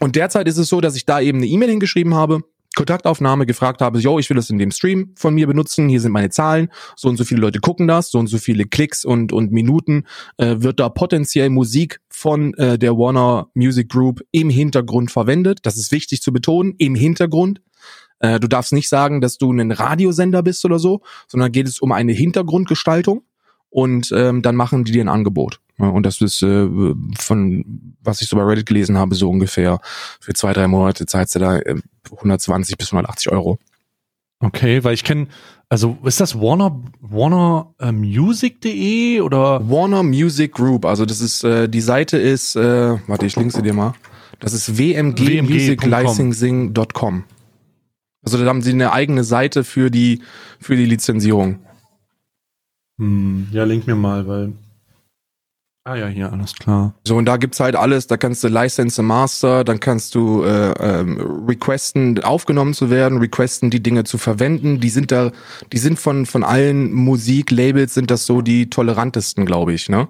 Und derzeit ist es so, dass ich da eben eine E-Mail hingeschrieben habe, Kontaktaufnahme gefragt habe, yo, ich will das in dem Stream von mir benutzen, hier sind meine Zahlen, so und so viele Leute gucken das, so und so viele Klicks und, und Minuten äh, wird da potenziell Musik von äh, der Warner Music Group im Hintergrund verwendet. Das ist wichtig zu betonen, im Hintergrund. Äh, du darfst nicht sagen, dass du ein Radiosender bist oder so, sondern geht es um eine Hintergrundgestaltung und ähm, dann machen die dir ein Angebot. Und das ist äh, von, was ich so bei Reddit gelesen habe, so ungefähr für zwei, drei Monate zahlst du da äh, 120 bis 180 Euro. Okay, weil ich kenne, also ist das Warner Warner äh, Music.de oder Warner Music Group? Also das ist äh, die Seite ist, äh, warte, ich linke sie dir mal. Das ist wmgmusiclicensing.com. Also da haben sie eine eigene Seite für die für die Lizenzierung. Hm, ja, link mir mal, weil. Ah ja, hier, alles klar. So, und da gibt's halt alles, da kannst du License Master, dann kannst du äh, ähm, requesten, aufgenommen zu werden, requesten, die Dinge zu verwenden. Die sind da, die sind von, von allen Musiklabels sind das so die tolerantesten, glaube ich, ne?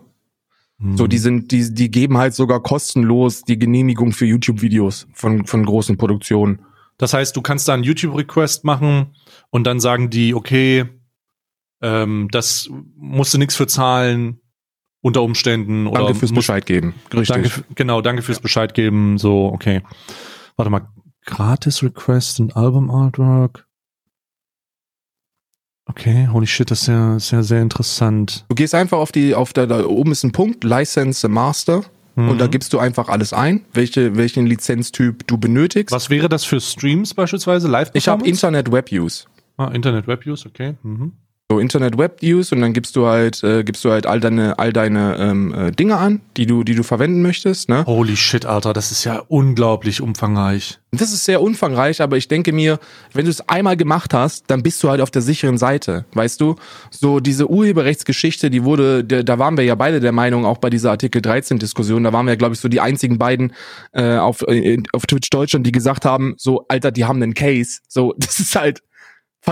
Hm. So, die sind, die, die geben halt sogar kostenlos die Genehmigung für YouTube-Videos von, von großen Produktionen. Das heißt, du kannst da einen YouTube-Request machen und dann sagen die, okay, ähm, das musst du nichts für zahlen unter Umständen. Danke oder fürs Bescheid geben. Richtig. Danke, genau, danke fürs ja. Bescheid geben. So, okay. Warte mal. Gratis Request und Album Artwork. Okay, holy shit, das ist ja sehr, sehr interessant. Du gehst einfach auf die, auf der, da oben ist ein Punkt, License Master. Mhm. Und da gibst du einfach alles ein, welche, welchen Lizenztyp du benötigst. Was wäre das für Streams beispielsweise? Live? Ich habe Internet Web Use. Ah, Internet Web Use, okay. Mhm so Internet Web Use und dann gibst du halt äh, gibst du halt all deine all deine ähm, äh, Dinge an, die du die du verwenden möchtest, ne? Holy shit, Alter, das ist ja unglaublich umfangreich. Das ist sehr umfangreich, aber ich denke mir, wenn du es einmal gemacht hast, dann bist du halt auf der sicheren Seite, weißt du? So diese Urheberrechtsgeschichte, die wurde der, da waren wir ja beide der Meinung auch bei dieser Artikel 13 Diskussion, da waren wir ja glaube ich so die einzigen beiden äh, auf äh, auf Twitch Deutschland, die gesagt haben, so Alter, die haben einen Case. So, das ist halt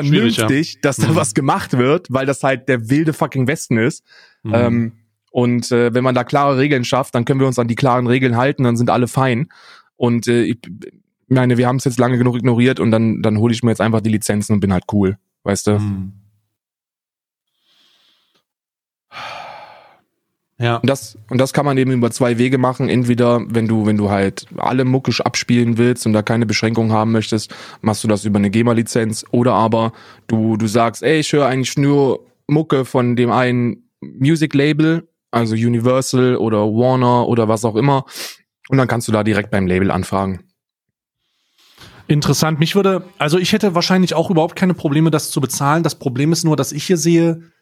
vernünftig, ja. dass da mhm. was gemacht wird, weil das halt der wilde fucking Westen ist. Mhm. Ähm, und äh, wenn man da klare Regeln schafft, dann können wir uns an die klaren Regeln halten, dann sind alle fein. Und äh, ich meine, wir haben es jetzt lange genug ignoriert und dann, dann hole ich mir jetzt einfach die Lizenzen und bin halt cool, weißt du? Mhm. Ja. Und das, und das kann man eben über zwei Wege machen. Entweder, wenn du, wenn du halt alle muckisch abspielen willst und da keine Beschränkungen haben möchtest, machst du das über eine GEMA-Lizenz. Oder aber du, du sagst, ey, ich höre eigentlich nur Mucke von dem einen Music-Label, also Universal oder Warner oder was auch immer. Und dann kannst du da direkt beim Label anfragen. Interessant. Mich würde, also ich hätte wahrscheinlich auch überhaupt keine Probleme, das zu bezahlen. Das Problem ist nur, dass ich hier sehe,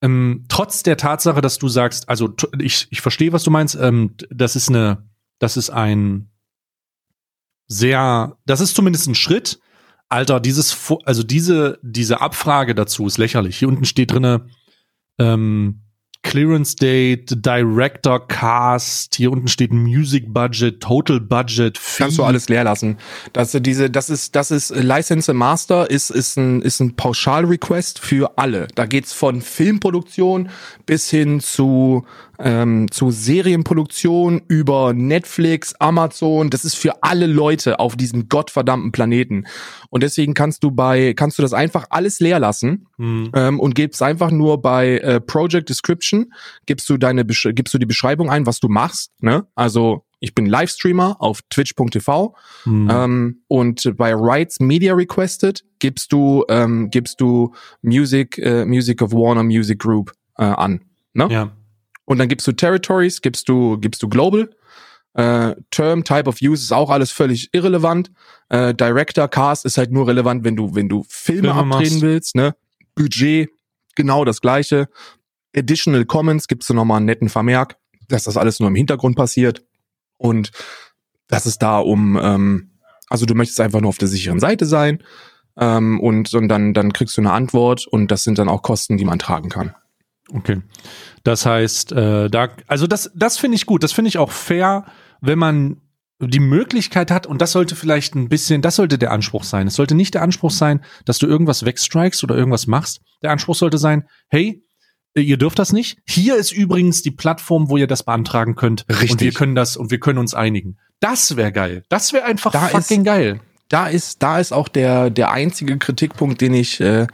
ähm, trotz der Tatsache, dass du sagst, also ich, ich verstehe, was du meinst, ähm, das ist eine, das ist ein sehr, das ist zumindest ein Schritt. Alter, dieses, also diese, diese Abfrage dazu ist lächerlich. Hier unten steht drinne, ähm, Clearance Date, Director Cast, hier unten steht Music Budget, Total Budget. Fee. Kannst du alles leer lassen. Das, diese, das ist, das ist License Master ist, ist ein, ist ein Pauschal-Request für alle. Da geht's von Filmproduktion bis hin zu ähm, zu Serienproduktion über Netflix, Amazon. Das ist für alle Leute auf diesem gottverdammten Planeten. Und deswegen kannst du bei, kannst du das einfach alles leer lassen mhm. ähm, und gibst einfach nur bei äh, Project Description, gibst du deine, gibst du die Beschreibung ein, was du machst. Ne? Also ich bin Livestreamer auf twitch.tv mhm. ähm, und bei Rights Media Requested gibst du ähm, gibst du Music äh, Music of Warner Music Group äh, an. Ne? Ja. Und dann gibst du Territories, gibst du, gibst du Global. Äh, Term, Type of Use ist auch alles völlig irrelevant. Äh, Director, Cast ist halt nur relevant, wenn du, wenn du Filme, Filme abdrehen machst. willst. Ne? Budget, genau das gleiche. Additional Comments gibst du nochmal einen netten Vermerk, dass das alles nur im Hintergrund passiert. Und das ist da um, ähm, also du möchtest einfach nur auf der sicheren Seite sein. Ähm, und, und dann, dann kriegst du eine Antwort und das sind dann auch Kosten, die man tragen kann. Okay. Das heißt, äh, da, also das, das finde ich gut. Das finde ich auch fair, wenn man die Möglichkeit hat, und das sollte vielleicht ein bisschen, das sollte der Anspruch sein. Es sollte nicht der Anspruch sein, dass du irgendwas wegstrikest oder irgendwas machst. Der Anspruch sollte sein, hey, ihr dürft das nicht. Hier ist übrigens die Plattform, wo ihr das beantragen könnt. Richtig. Und wir können das und wir können uns einigen. Das wäre geil. Das wäre einfach da fucking ist, geil. Da ist, da ist auch der, der einzige Kritikpunkt, den ich, äh,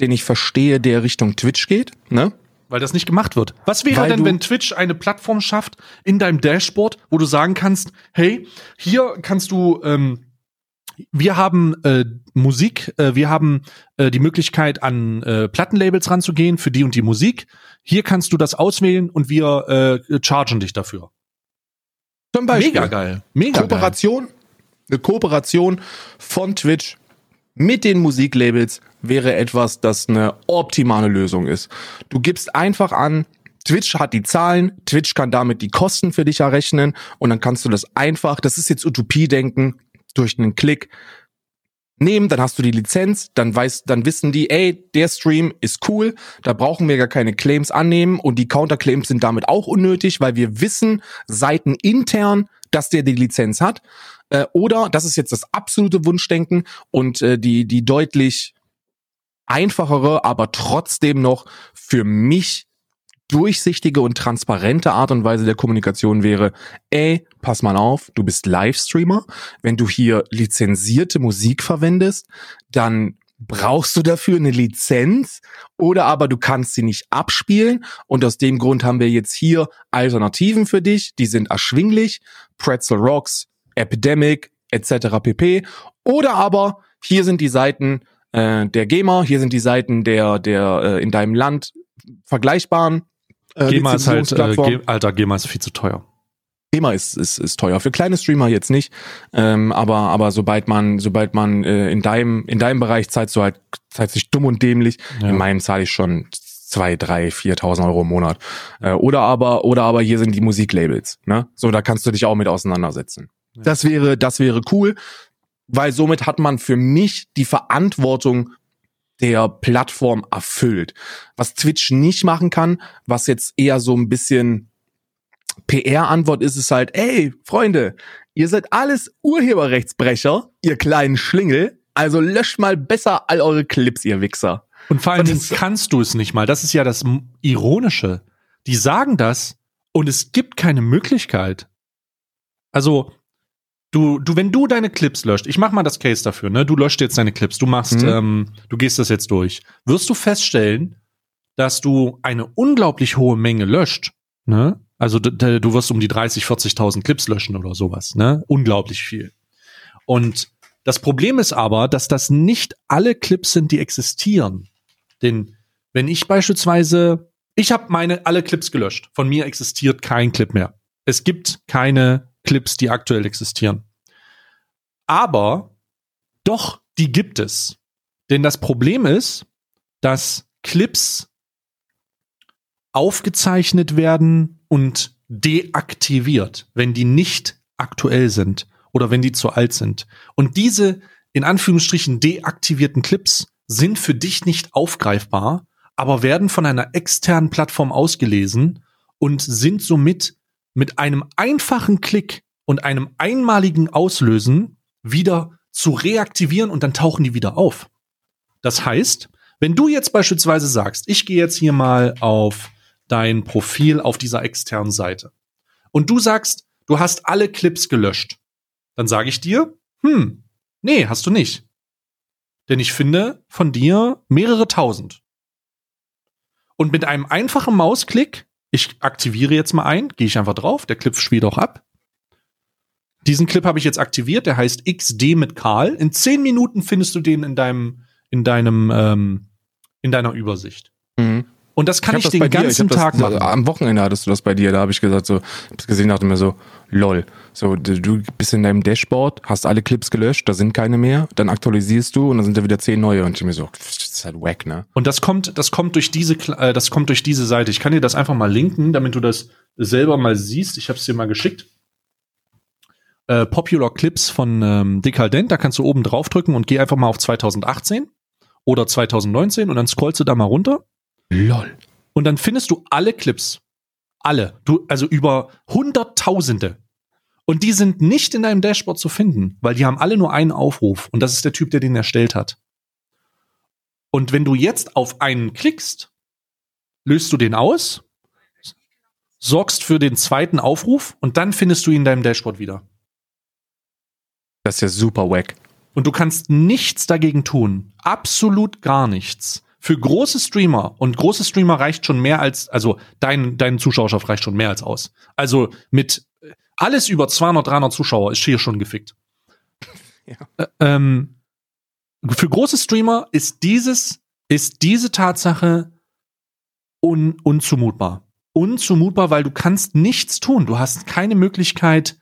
den ich verstehe, der Richtung Twitch geht, ne? Weil das nicht gemacht wird. Was wäre Weil denn, wenn Twitch eine Plattform schafft in deinem Dashboard, wo du sagen kannst, hey, hier kannst du, ähm, wir haben äh, Musik, äh, wir haben äh, die Möglichkeit, an äh, Plattenlabels ranzugehen für die und die Musik. Hier kannst du das auswählen und wir äh, chargen dich dafür. Zum Beispiel. Mega geil. Mega Kooperation, geil. eine Kooperation von Twitch mit den Musiklabels wäre etwas, das eine optimale Lösung ist. Du gibst einfach an, Twitch hat die Zahlen, Twitch kann damit die Kosten für dich errechnen und dann kannst du das einfach, das ist jetzt Utopie-Denken, durch einen Klick nehmen, dann hast du die Lizenz, dann weiß, dann wissen die, ey, der Stream ist cool, da brauchen wir gar keine Claims annehmen und die Counterclaims sind damit auch unnötig, weil wir wissen Seiten intern, dass der die Lizenz hat. Äh, oder, das ist jetzt das absolute Wunschdenken und äh, die, die deutlich einfachere, aber trotzdem noch für mich durchsichtige und transparente Art und Weise der Kommunikation wäre, ey, pass mal auf, du bist Livestreamer, wenn du hier lizenzierte Musik verwendest, dann brauchst du dafür eine Lizenz oder aber du kannst sie nicht abspielen. Und aus dem Grund haben wir jetzt hier Alternativen für dich, die sind erschwinglich, Pretzel Rocks, Epidemic etc. pp. Oder aber hier sind die Seiten äh, der GEMA, hier sind die Seiten der der äh, in deinem Land vergleichbaren äh, GEMA ist halt, äh, alter, GEMA ist viel zu teuer. GEMA ist, ist, ist teuer. Für kleine Streamer jetzt nicht. Ähm, aber, aber sobald man, sobald man äh, in deinem, in deinem Bereich zahlst du halt, zahlst dich dumm und dämlich. Ja. In meinem zahle ich schon zwei, drei, viertausend Euro im Monat. Äh, oder aber, oder aber hier sind die Musiklabels. Ne? So, da kannst du dich auch mit auseinandersetzen. Ja. Das wäre, das wäre cool, weil somit hat man für mich die Verantwortung der Plattform erfüllt. Was Twitch nicht machen kann, was jetzt eher so ein bisschen PR-Antwort ist, ist halt, ey, Freunde, ihr seid alles Urheberrechtsbrecher, ihr kleinen Schlingel, also löscht mal besser all eure Clips, ihr Wichser. Und vor allen Dingen kannst du es nicht mal. Das ist ja das Ironische. Die sagen das und es gibt keine Möglichkeit. Also, du, du, wenn du deine Clips löscht, ich mach mal das Case dafür, ne? Du löscht jetzt deine Clips, du machst, mhm. ähm, du gehst das jetzt durch. Wirst du feststellen, dass du eine unglaublich hohe Menge löscht, ne? Also du wirst um die 30, 40.000 Clips löschen oder sowas, ne? Unglaublich viel. Und das Problem ist aber, dass das nicht alle Clips sind, die existieren. Denn wenn ich beispielsweise, ich habe meine alle Clips gelöscht. Von mir existiert kein Clip mehr. Es gibt keine Clips, die aktuell existieren. Aber doch, die gibt es. Denn das Problem ist, dass Clips aufgezeichnet werden und deaktiviert, wenn die nicht aktuell sind oder wenn die zu alt sind. Und diese in Anführungsstrichen deaktivierten Clips sind für dich nicht aufgreifbar, aber werden von einer externen Plattform ausgelesen und sind somit mit einem einfachen Klick und einem einmaligen Auslösen wieder zu reaktivieren und dann tauchen die wieder auf. Das heißt, wenn du jetzt beispielsweise sagst, ich gehe jetzt hier mal auf dein Profil auf dieser externen Seite und du sagst, du hast alle Clips gelöscht, dann sage ich dir, hm, nee, hast du nicht. Denn ich finde von dir mehrere tausend. Und mit einem einfachen Mausklick, ich aktiviere jetzt mal ein, gehe ich einfach drauf, der Clip spielt auch ab. Diesen Clip habe ich jetzt aktiviert, der heißt XD mit Karl. In zehn Minuten findest du den in deinem, in deinem, ähm, in deiner Übersicht. Mhm. Und das kann ich, ich den ganzen Tag das, machen. Am Wochenende hattest du das bei dir, da habe ich gesagt, so, hab's gesehen, dachte mir so, lol. So, du bist in deinem Dashboard, hast alle Clips gelöscht, da sind keine mehr, dann aktualisierst du und dann sind da wieder zehn neue und ich mir so, das ist halt wack, ne? Und das kommt, das kommt durch diese, äh, das kommt durch diese Seite. Ich kann dir das einfach mal linken, damit du das selber mal siehst. Ich habe es dir mal geschickt. Äh, Popular Clips von ähm, Decadent, da kannst du oben draufdrücken und geh einfach mal auf 2018 oder 2019 und dann scrollst du da mal runter. Lol. Und dann findest du alle Clips. Alle. Du, also über Hunderttausende. Und die sind nicht in deinem Dashboard zu finden, weil die haben alle nur einen Aufruf. Und das ist der Typ, der den erstellt hat. Und wenn du jetzt auf einen klickst, löst du den aus, sorgst für den zweiten Aufruf und dann findest du ihn in deinem Dashboard wieder. Das ist ja super wack. Und du kannst nichts dagegen tun. Absolut gar nichts. Für große Streamer, und große Streamer reicht schon mehr als, also dein, dein Zuschauerschaft reicht schon mehr als aus. Also mit alles über 200, 300 Zuschauer ist hier schon gefickt. Ja. Äh, ähm, für große Streamer ist dieses, ist diese Tatsache un, unzumutbar. Unzumutbar, weil du kannst nichts tun. Du hast keine Möglichkeit,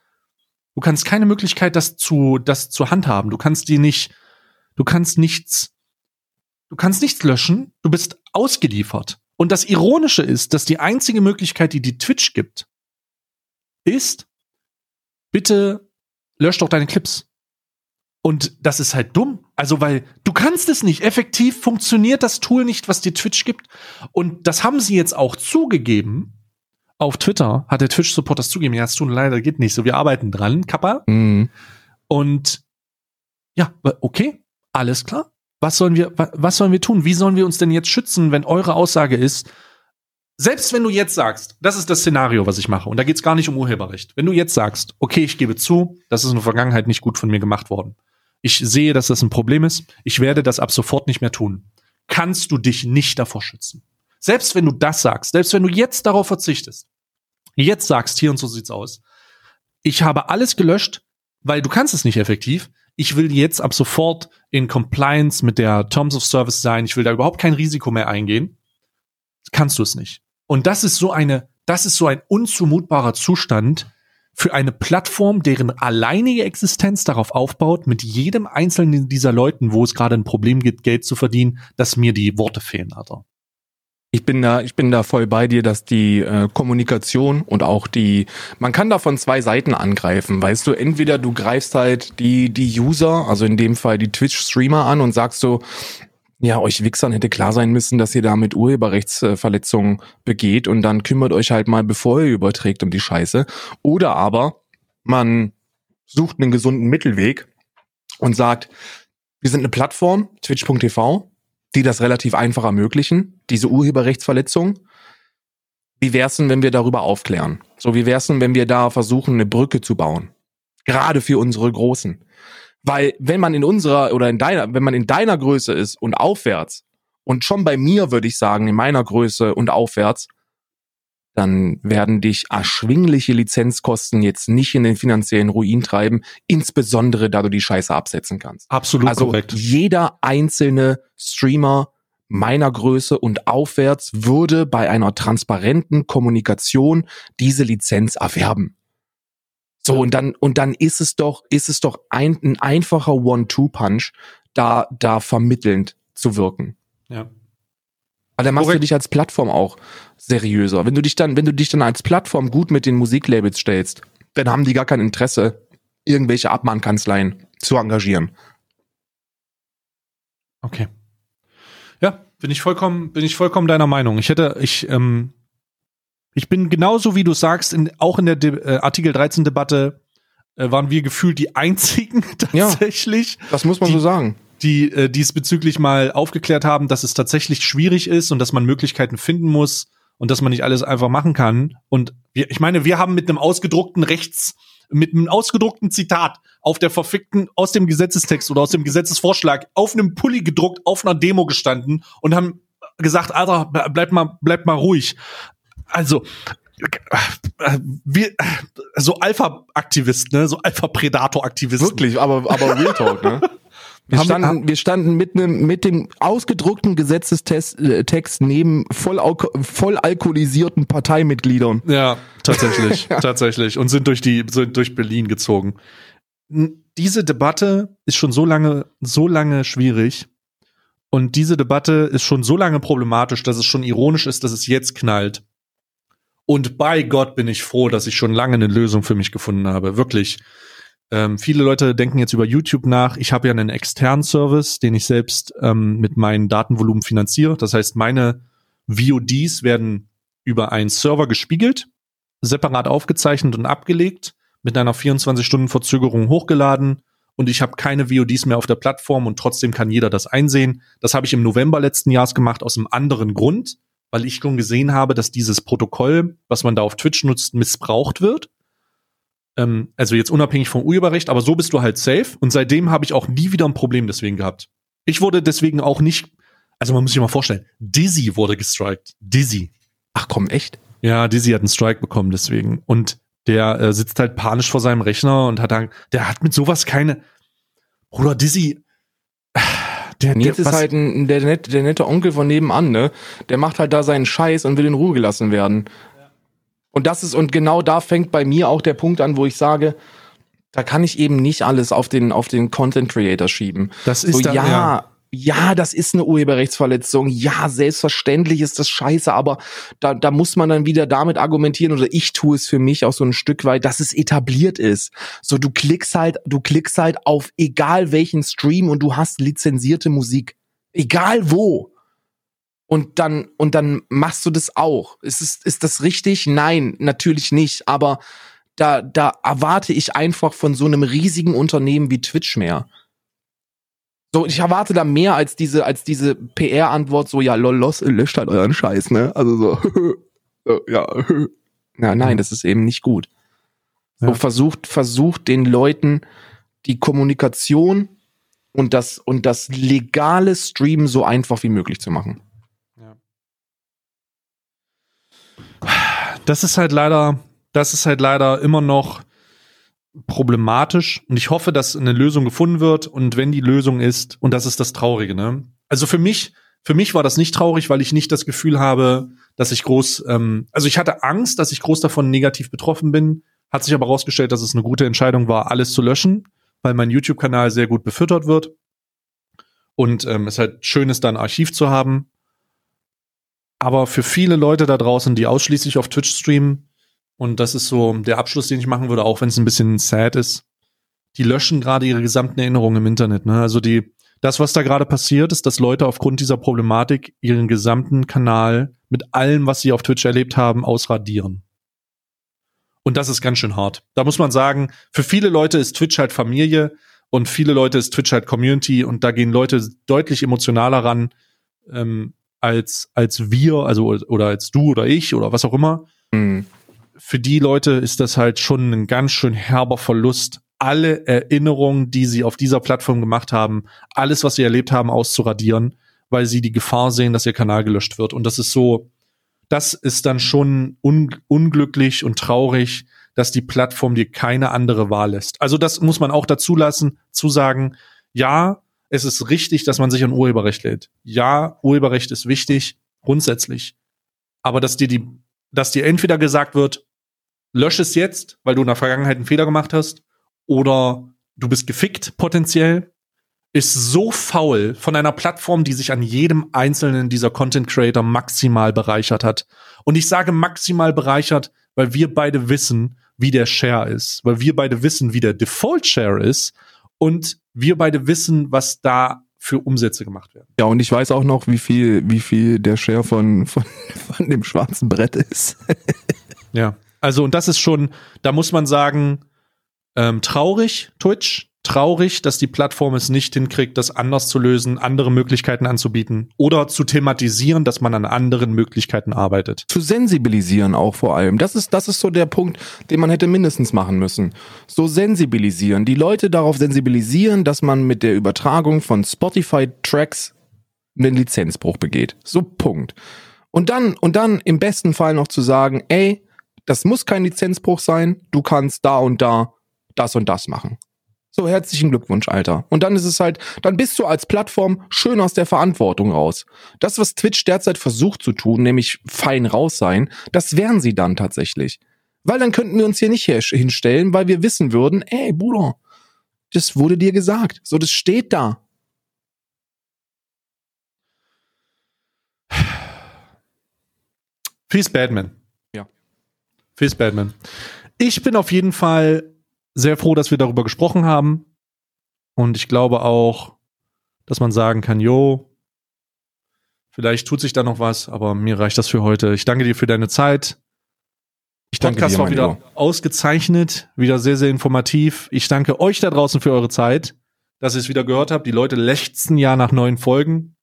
Du kannst keine Möglichkeit, das zu, das zu handhaben. Du kannst die nicht, du kannst nichts, du kannst nichts löschen. Du bist ausgeliefert. Und das Ironische ist, dass die einzige Möglichkeit, die die Twitch gibt, ist, bitte lösch doch deine Clips. Und das ist halt dumm. Also, weil du kannst es nicht. Effektiv funktioniert das Tool nicht, was dir Twitch gibt. Und das haben sie jetzt auch zugegeben auf Twitter hat der Twitch-Support das zugegeben. Ja, es tut leider geht nicht so. Wir arbeiten dran, Kappa. Mhm. Und ja, okay, alles klar. Was sollen wir, was sollen wir tun? Wie sollen wir uns denn jetzt schützen, wenn eure Aussage ist, selbst wenn du jetzt sagst, das ist das Szenario, was ich mache, und da geht's gar nicht um Urheberrecht. Wenn du jetzt sagst, okay, ich gebe zu, das ist in der Vergangenheit nicht gut von mir gemacht worden. Ich sehe, dass das ein Problem ist. Ich werde das ab sofort nicht mehr tun. Kannst du dich nicht davor schützen? Selbst wenn du das sagst, selbst wenn du jetzt darauf verzichtest, jetzt sagst, hier und so sieht's aus. Ich habe alles gelöscht, weil du kannst es nicht effektiv. Ich will jetzt ab sofort in Compliance mit der Terms of Service sein. Ich will da überhaupt kein Risiko mehr eingehen. Kannst du es nicht. Und das ist so eine, das ist so ein unzumutbarer Zustand für eine Plattform, deren alleinige Existenz darauf aufbaut, mit jedem einzelnen dieser Leuten, wo es gerade ein Problem gibt, Geld zu verdienen, dass mir die Worte fehlen, Alter. Ich bin da, ich bin da voll bei dir, dass die äh, Kommunikation und auch die, man kann da von zwei Seiten angreifen, weißt du, entweder du greifst halt die, die User, also in dem Fall die Twitch-Streamer an und sagst so, ja, euch Wichsern hätte klar sein müssen, dass ihr da mit Urheberrechtsverletzungen begeht und dann kümmert euch halt mal, bevor ihr überträgt, um die Scheiße. Oder aber man sucht einen gesunden Mittelweg und sagt, wir sind eine Plattform, twitch.tv, die das relativ einfach ermöglichen, diese Urheberrechtsverletzung. Wie wär's denn, wenn wir darüber aufklären? So, wie wär's denn, wenn wir da versuchen, eine Brücke zu bauen? Gerade für unsere Großen. Weil, wenn man in unserer oder in deiner, wenn man in deiner Größe ist und aufwärts, und schon bei mir würde ich sagen, in meiner Größe und aufwärts, dann werden dich erschwingliche Lizenzkosten jetzt nicht in den finanziellen Ruin treiben, insbesondere da du die Scheiße absetzen kannst. Absolut also korrekt. Jeder einzelne Streamer meiner Größe und aufwärts würde bei einer transparenten Kommunikation diese Lizenz erwerben. So, und dann, und dann ist es doch, ist es doch ein, ein einfacher One-Two-Punch, da, da vermittelnd zu wirken. Ja. Aber dann machst Korrekt. du dich als Plattform auch seriöser. Wenn du dich dann, wenn du dich dann als Plattform gut mit den Musiklabels stellst, dann haben die gar kein Interesse, irgendwelche Abmahnkanzleien zu engagieren. Okay. Ja, Bin ich vollkommen, bin ich vollkommen deiner Meinung. Ich hätte, ich, ähm, ich bin genauso wie du sagst, in, auch in der De äh, Artikel 13 Debatte äh, waren wir gefühlt die einzigen tatsächlich. Ja, das muss man die, so sagen. Die äh, diesbezüglich mal aufgeklärt haben, dass es tatsächlich schwierig ist und dass man Möglichkeiten finden muss und dass man nicht alles einfach machen kann. Und wir, ich meine, wir haben mit einem ausgedruckten Rechts, mit einem ausgedruckten Zitat auf der verfickten, aus dem Gesetzestext oder aus dem Gesetzesvorschlag auf einem Pulli gedruckt, auf einer Demo gestanden und haben gesagt, Alter, bleib mal, bleib mal ruhig. Also, wir, so Alpha-Aktivisten, ne? so Alpha-Predator-Aktivisten. Wirklich, aber, aber Real Talk, ne? Wir standen, wir standen mit einem, mit dem ausgedruckten Gesetzestext äh, Text neben voll, voll alkoholisierten Parteimitgliedern. Ja, tatsächlich, tatsächlich. Und sind durch die, sind durch Berlin gezogen. Diese Debatte ist schon so lange, so lange schwierig. Und diese Debatte ist schon so lange problematisch, dass es schon ironisch ist, dass es jetzt knallt. Und bei Gott bin ich froh, dass ich schon lange eine Lösung für mich gefunden habe. Wirklich. Ähm, viele Leute denken jetzt über YouTube nach. Ich habe ja einen externen Service, den ich selbst ähm, mit meinen Datenvolumen finanziere. Das heißt, meine VODs werden über einen Server gespiegelt, separat aufgezeichnet und abgelegt, mit einer 24-Stunden-Verzögerung hochgeladen und ich habe keine VODs mehr auf der Plattform und trotzdem kann jeder das einsehen. Das habe ich im November letzten Jahres gemacht aus einem anderen Grund weil ich schon gesehen habe, dass dieses Protokoll, was man da auf Twitch nutzt, missbraucht wird. Ähm, also jetzt unabhängig vom Urheberrecht, aber so bist du halt safe. Und seitdem habe ich auch nie wieder ein Problem deswegen gehabt. Ich wurde deswegen auch nicht, also man muss sich mal vorstellen, Dizzy wurde gestrikt. Dizzy. Ach komm, echt? Ja, Dizzy hat einen Strike bekommen deswegen. Und der äh, sitzt halt panisch vor seinem Rechner und hat dann, der hat mit sowas keine, Bruder, Dizzy, der, Nils der, ist halt ein, der, nette, der nette Onkel von nebenan, ne? Der macht halt da seinen Scheiß und will in Ruhe gelassen werden. Und das ist, und genau da fängt bei mir auch der Punkt an, wo ich sage, da kann ich eben nicht alles auf den, auf den Content Creator schieben. Das ist so, dann, ja, ja, ja, das ist eine Urheberrechtsverletzung. Ja, selbstverständlich ist das scheiße, aber da, da muss man dann wieder damit argumentieren oder ich tue es für mich auch so ein Stück weit, dass es etabliert ist. So, du klickst halt, du klickst halt auf egal welchen Stream und du hast lizenzierte Musik. Egal wo. Und dann, und dann machst du das auch. Ist, es, ist das richtig? Nein, natürlich nicht. Aber da, da erwarte ich einfach von so einem riesigen Unternehmen wie Twitch mehr. So, ich erwarte da mehr als diese, als diese PR-Antwort, so, ja, lol, los, löscht halt euren Scheiß, ne? Also so, so ja. Ja, nein, das ist eben nicht gut. So, ja. versucht, versucht den Leuten die Kommunikation und das, und das legale Streamen so einfach wie möglich zu machen. Das ist halt leider, das ist halt leider immer noch problematisch und ich hoffe, dass eine Lösung gefunden wird und wenn die Lösung ist, und das ist das Traurige, ne? Also für mich, für mich war das nicht traurig, weil ich nicht das Gefühl habe, dass ich groß, ähm, also ich hatte Angst, dass ich groß davon negativ betroffen bin, hat sich aber herausgestellt, dass es eine gute Entscheidung war, alles zu löschen, weil mein YouTube-Kanal sehr gut befüttert wird und ähm, es halt schön ist, da ein Archiv zu haben. Aber für viele Leute da draußen, die ausschließlich auf Twitch streamen, und das ist so der Abschluss, den ich machen würde, auch wenn es ein bisschen sad ist. Die löschen gerade ihre gesamten Erinnerungen im Internet. Ne? Also die, das, was da gerade passiert, ist, dass Leute aufgrund dieser Problematik ihren gesamten Kanal mit allem, was sie auf Twitch erlebt haben, ausradieren. Und das ist ganz schön hart. Da muss man sagen, für viele Leute ist Twitch halt Familie und viele Leute ist Twitch halt Community und da gehen Leute deutlich emotionaler ran ähm, als als wir, also oder als du oder ich oder was auch immer. Mhm für die Leute ist das halt schon ein ganz schön herber Verlust, alle Erinnerungen, die sie auf dieser Plattform gemacht haben, alles, was sie erlebt haben, auszuradieren, weil sie die Gefahr sehen, dass ihr Kanal gelöscht wird. Und das ist so, das ist dann schon un unglücklich und traurig, dass die Plattform dir keine andere Wahl lässt. Also das muss man auch dazu lassen, zu sagen, ja, es ist richtig, dass man sich an Urheberrecht lädt. Ja, Urheberrecht ist wichtig, grundsätzlich. Aber dass dir die, dass dir entweder gesagt wird, lösch es jetzt, weil du in der Vergangenheit einen Fehler gemacht hast, oder du bist gefickt potenziell, ist so faul von einer Plattform, die sich an jedem einzelnen dieser Content Creator maximal bereichert hat. Und ich sage maximal bereichert, weil wir beide wissen, wie der Share ist, weil wir beide wissen, wie der Default Share ist und wir beide wissen, was da für Umsätze gemacht werden. Ja, und ich weiß auch noch, wie viel, wie viel der Share von, von, von dem schwarzen Brett ist. ja. Also, und das ist schon, da muss man sagen, ähm, traurig, Twitch, traurig, dass die Plattform es nicht hinkriegt, das anders zu lösen, andere Möglichkeiten anzubieten oder zu thematisieren, dass man an anderen Möglichkeiten arbeitet. Zu sensibilisieren auch vor allem. Das ist, das ist so der Punkt, den man hätte mindestens machen müssen. So sensibilisieren. Die Leute darauf sensibilisieren, dass man mit der Übertragung von Spotify-Tracks einen Lizenzbruch begeht. So Punkt. Und dann, und dann im besten Fall noch zu sagen, ey, das muss kein Lizenzbruch sein, du kannst da und da das und das machen. So, herzlichen Glückwunsch, Alter. Und dann ist es halt, dann bist du als Plattform schön aus der Verantwortung raus. Das, was Twitch derzeit versucht zu tun, nämlich fein raus sein, das wären sie dann tatsächlich. Weil dann könnten wir uns hier nicht hinstellen, weil wir wissen würden, ey, Bruder, das wurde dir gesagt. So, das steht da. Peace Badman. Ja. Peace Badman. Ich bin auf jeden Fall sehr froh, dass wir darüber gesprochen haben. Und ich glaube auch, dass man sagen kann, jo, vielleicht tut sich da noch was, aber mir reicht das für heute. Ich danke dir für deine Zeit. Ich danke Podcast dir, war wieder Lieber. ausgezeichnet, wieder sehr, sehr informativ. Ich danke euch da draußen für eure Zeit, dass ihr es wieder gehört habt. Die Leute lechzen ja nach neuen Folgen.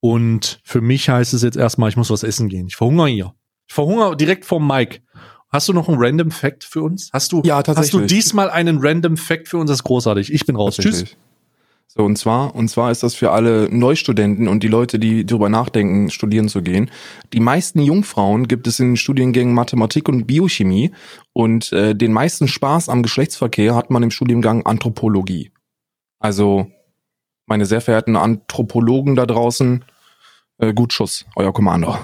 Und für mich heißt es jetzt erstmal, ich muss was essen gehen. Ich verhungere hier. Ich verhungere direkt vom Mike. Hast du noch einen Random Fact für uns? Hast du, ja, tatsächlich. hast du diesmal einen Random Fact für uns? Das ist großartig. Ich bin raus. Tschüss. So, und zwar, und zwar ist das für alle Neustudenten und die Leute, die darüber nachdenken, studieren zu gehen. Die meisten Jungfrauen gibt es in den Studiengängen Mathematik und Biochemie und äh, den meisten Spaß am Geschlechtsverkehr hat man im Studiengang Anthropologie. Also, meine sehr verehrten Anthropologen da draußen, äh, gut Schuss, euer Kommando.